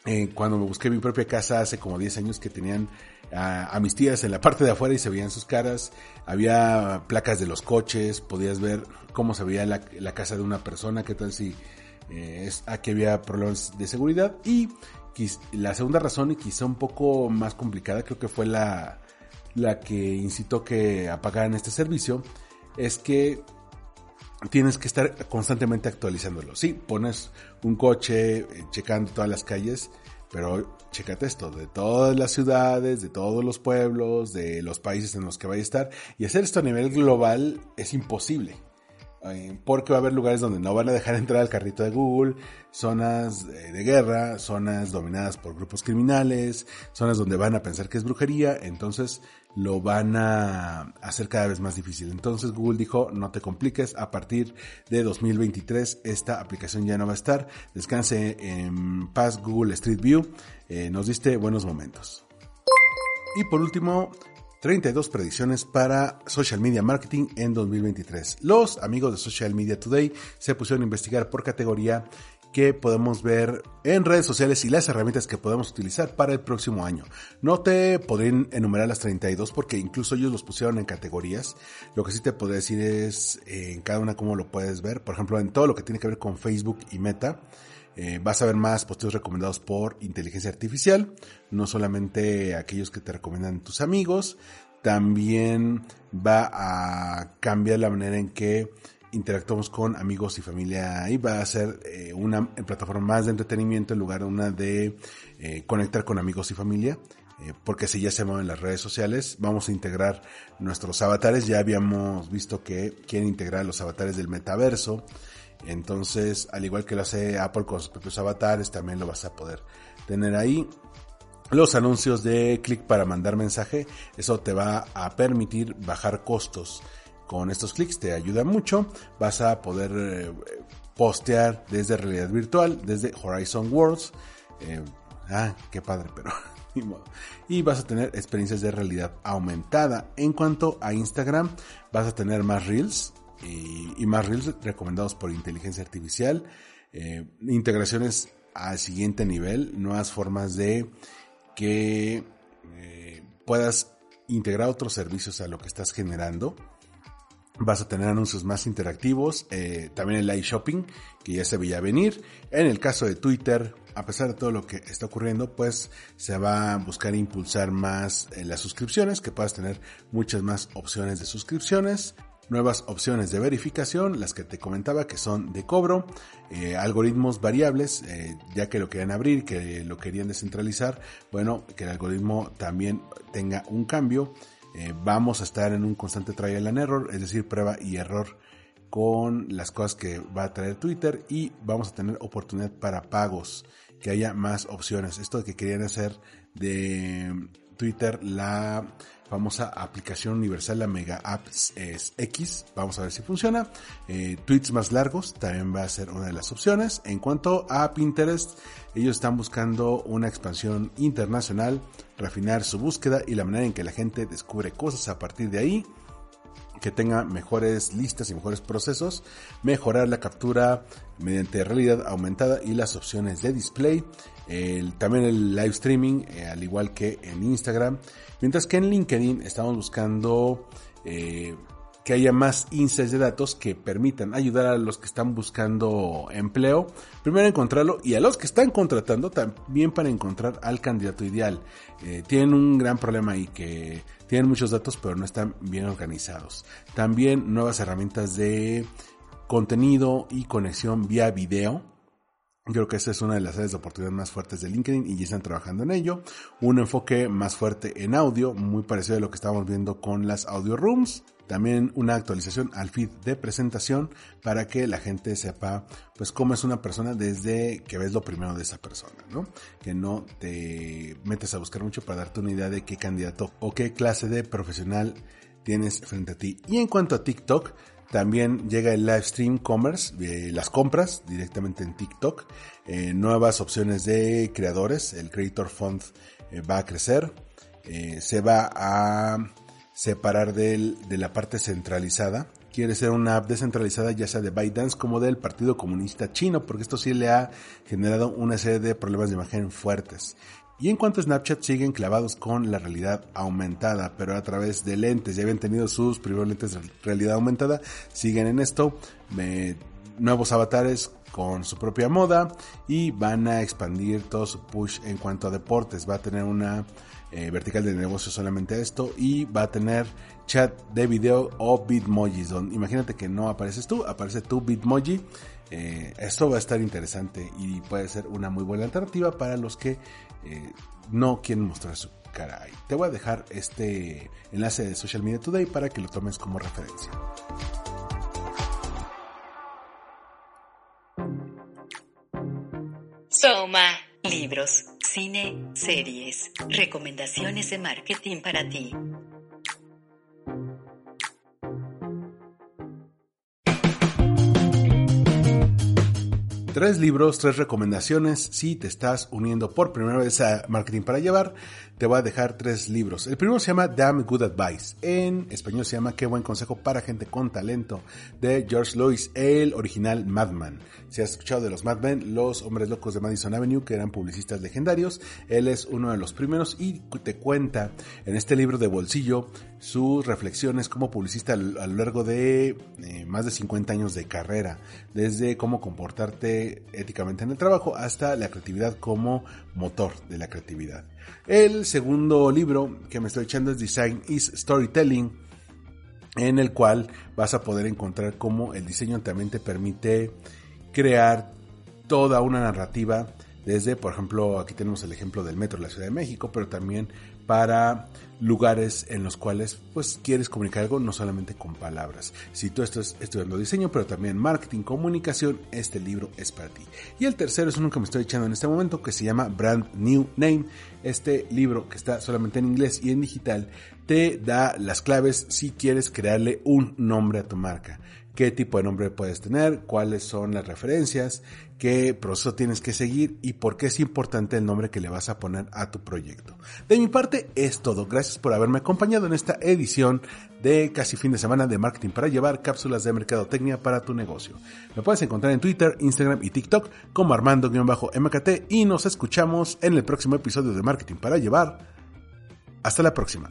eh, cuando me busqué mi propia casa hace como 10 años que tenían a, mis tías en la parte de afuera y se veían sus caras. Había placas de los coches, podías ver cómo se veía la, casa de una persona, qué tal si eh, es, aquí había problemas de seguridad. Y la segunda razón, y quizá un poco más complicada, creo que fue la, la que incitó que apagaran este servicio, es que tienes que estar constantemente actualizándolo. Sí, pones un coche eh, checando todas las calles, pero chécate esto, de todas las ciudades, de todos los pueblos, de los países en los que vaya a estar, y hacer esto a nivel global es imposible. Eh, porque va a haber lugares donde no van a dejar entrar al carrito de Google, zonas de guerra, zonas dominadas por grupos criminales, zonas donde van a pensar que es brujería, entonces lo van a hacer cada vez más difícil. Entonces Google dijo, no te compliques, a partir de 2023 esta aplicación ya no va a estar, descanse en paz Google Street View, eh, nos diste buenos momentos. Y por último, 32 predicciones para social media marketing en 2023. Los amigos de Social Media Today se pusieron a investigar por categoría que podemos ver en redes sociales y las herramientas que podemos utilizar para el próximo año. No te podré enumerar las 32 porque incluso ellos los pusieron en categorías. Lo que sí te podría decir es eh, en cada una cómo lo puedes ver. Por ejemplo, en todo lo que tiene que ver con Facebook y Meta. Eh, vas a ver más posteos recomendados por inteligencia artificial, no solamente aquellos que te recomiendan tus amigos, también va a cambiar la manera en que interactuamos con amigos y familia y va a ser eh, una plataforma más de entretenimiento en lugar de una de eh, conectar con amigos y familia. porque si ya se mueven las redes sociales, vamos a integrar nuestros avatares. Ya habíamos visto que quieren integrar los avatares del metaverso. Entonces, al igual que lo hace Apple con sus propios avatares, también lo vas a poder tener ahí. Los anuncios de clic para mandar mensaje, eso te va a permitir bajar costos con estos clics te ayuda mucho. Vas a poder eh, postear desde realidad virtual, desde Horizon Worlds. Eh, ah, qué padre, pero y vas a tener experiencias de realidad aumentada. En cuanto a Instagram, vas a tener más reels y, más reels recomendados por inteligencia artificial, eh, integraciones al siguiente nivel, nuevas formas de que eh, puedas integrar otros servicios a lo que estás generando. Vas a tener anuncios más interactivos, eh, también el live shopping, que ya se veía venir. En el caso de Twitter, a pesar de todo lo que está ocurriendo, pues se va a buscar impulsar más las suscripciones, que puedas tener muchas más opciones de suscripciones, nuevas opciones de verificación, las que te comentaba que son de cobro, eh, algoritmos variables, eh, ya que lo querían abrir, que lo querían descentralizar, bueno, que el algoritmo también tenga un cambio. vamos a estar en un constante trial and error, es decir, prueba y error con las cosas que va a traer Twitter y vamos a tener oportunidad para pagos que haya más opciones. Esto que querían hacer de Twitter la famosa aplicación universal, la Mega Apps X. Vamos a ver si funciona. Eh, tweets más largos también va a ser una de las opciones. En cuanto a Pinterest, ellos están buscando una expansión internacional, refinar su búsqueda y la manera en que la gente descubre cosas a partir de ahí que tenga mejores listas y mejores procesos, mejorar la captura mediante realidad aumentada y las opciones de display, también el live streaming, eh, al igual que en Instagram, mientras que en LinkedIn estamos buscando eh, que haya más insights de datos que permitan ayudar a los que están buscando empleo, primero encontrarlo y a los que están contratando también para encontrar al candidato ideal. Eh, tienen un gran problema ahí que tienen muchos datos pero no están bien organizados. También nuevas herramientas de contenido y conexión vía video. Creo que esa es una de las áreas de oportunidad más fuertes de LinkedIn y ya están trabajando en ello. Un enfoque más fuerte en audio, muy parecido a lo que estábamos viendo con las audio rooms. También una actualización al feed de presentación para que la gente sepa pues cómo es una persona desde que ves lo primero de esa persona, ¿no? Que no te metes a buscar mucho para darte una idea de qué candidato o qué clase de profesional tienes frente a ti. Y en cuanto a TikTok, también llega el live stream commerce, eh, las compras directamente en TikTok, eh, nuevas opciones de creadores, el Creator Fund eh, va a crecer, se va a separar de, de la parte centralizada. Quiere ser una app descentralizada ya sea de ByteDance como del Partido Comunista Chino, porque esto sí le ha generado una serie de problemas de imagen fuertes. Y en cuanto a Snapchat siguen clavados con la realidad aumentada, pero a través de lentes, ya habían tenido sus primeros lentes de realidad aumentada, siguen en esto, nuevos avatares con su propia moda y van a expandir todo su push en cuanto a deportes. Va a tener una eh, vertical de negocio solamente esto y va a tener chat de video o bitmojis. imagínate que no apareces tú, aparece tu bitmoji. Eh, esto va a estar interesante y puede ser una muy buena alternativa para los que eh, no quieren mostrar su cara. Te voy a dejar este enlace de Social Media Today para que lo tomes como referencia. Soma, libros cine, series, recomendaciones de marketing para ti. Tres libros, tres recomendaciones. Si te estás uniendo por primera vez a Marketing para Llevar, te voy a dejar tres libros. El primero se llama Damn Good Advice. En español se llama Qué buen consejo para gente con talento de George Lewis, el original Madman. Si has escuchado de los Madmen, los hombres locos de Madison Avenue, que eran publicistas legendarios, él es uno de los primeros y te cuenta en este libro de bolsillo sus reflexiones como publicista a lo largo de eh, más de 50 años de carrera, desde cómo comportarte éticamente en el trabajo hasta la creatividad como motor de la creatividad. El segundo libro que me estoy echando es Design is Storytelling, en el cual vas a poder encontrar cómo el diseño también te permite crear toda una narrativa desde, por ejemplo, aquí tenemos el ejemplo del metro de la Ciudad de México, pero también para lugares en los cuales pues quieres comunicar algo no solamente con palabras. Si tú estás estudiando diseño, pero también marketing, comunicación, este libro es para ti. Y el tercero es uno que me estoy echando en este momento que se llama Brand New Name. Este libro que está solamente en inglés y en digital te da las claves si quieres crearle un nombre a tu marca qué tipo de nombre puedes tener, cuáles son las referencias, qué proceso tienes que seguir y por qué es importante el nombre que le vas a poner a tu proyecto. De mi parte es todo. Gracias por haberme acompañado en esta edición de casi fin de semana de marketing para llevar cápsulas de mercadotecnia para tu negocio. Me puedes encontrar en Twitter, Instagram y TikTok como Armando-MKT y nos escuchamos en el próximo episodio de Marketing para llevar. Hasta la próxima.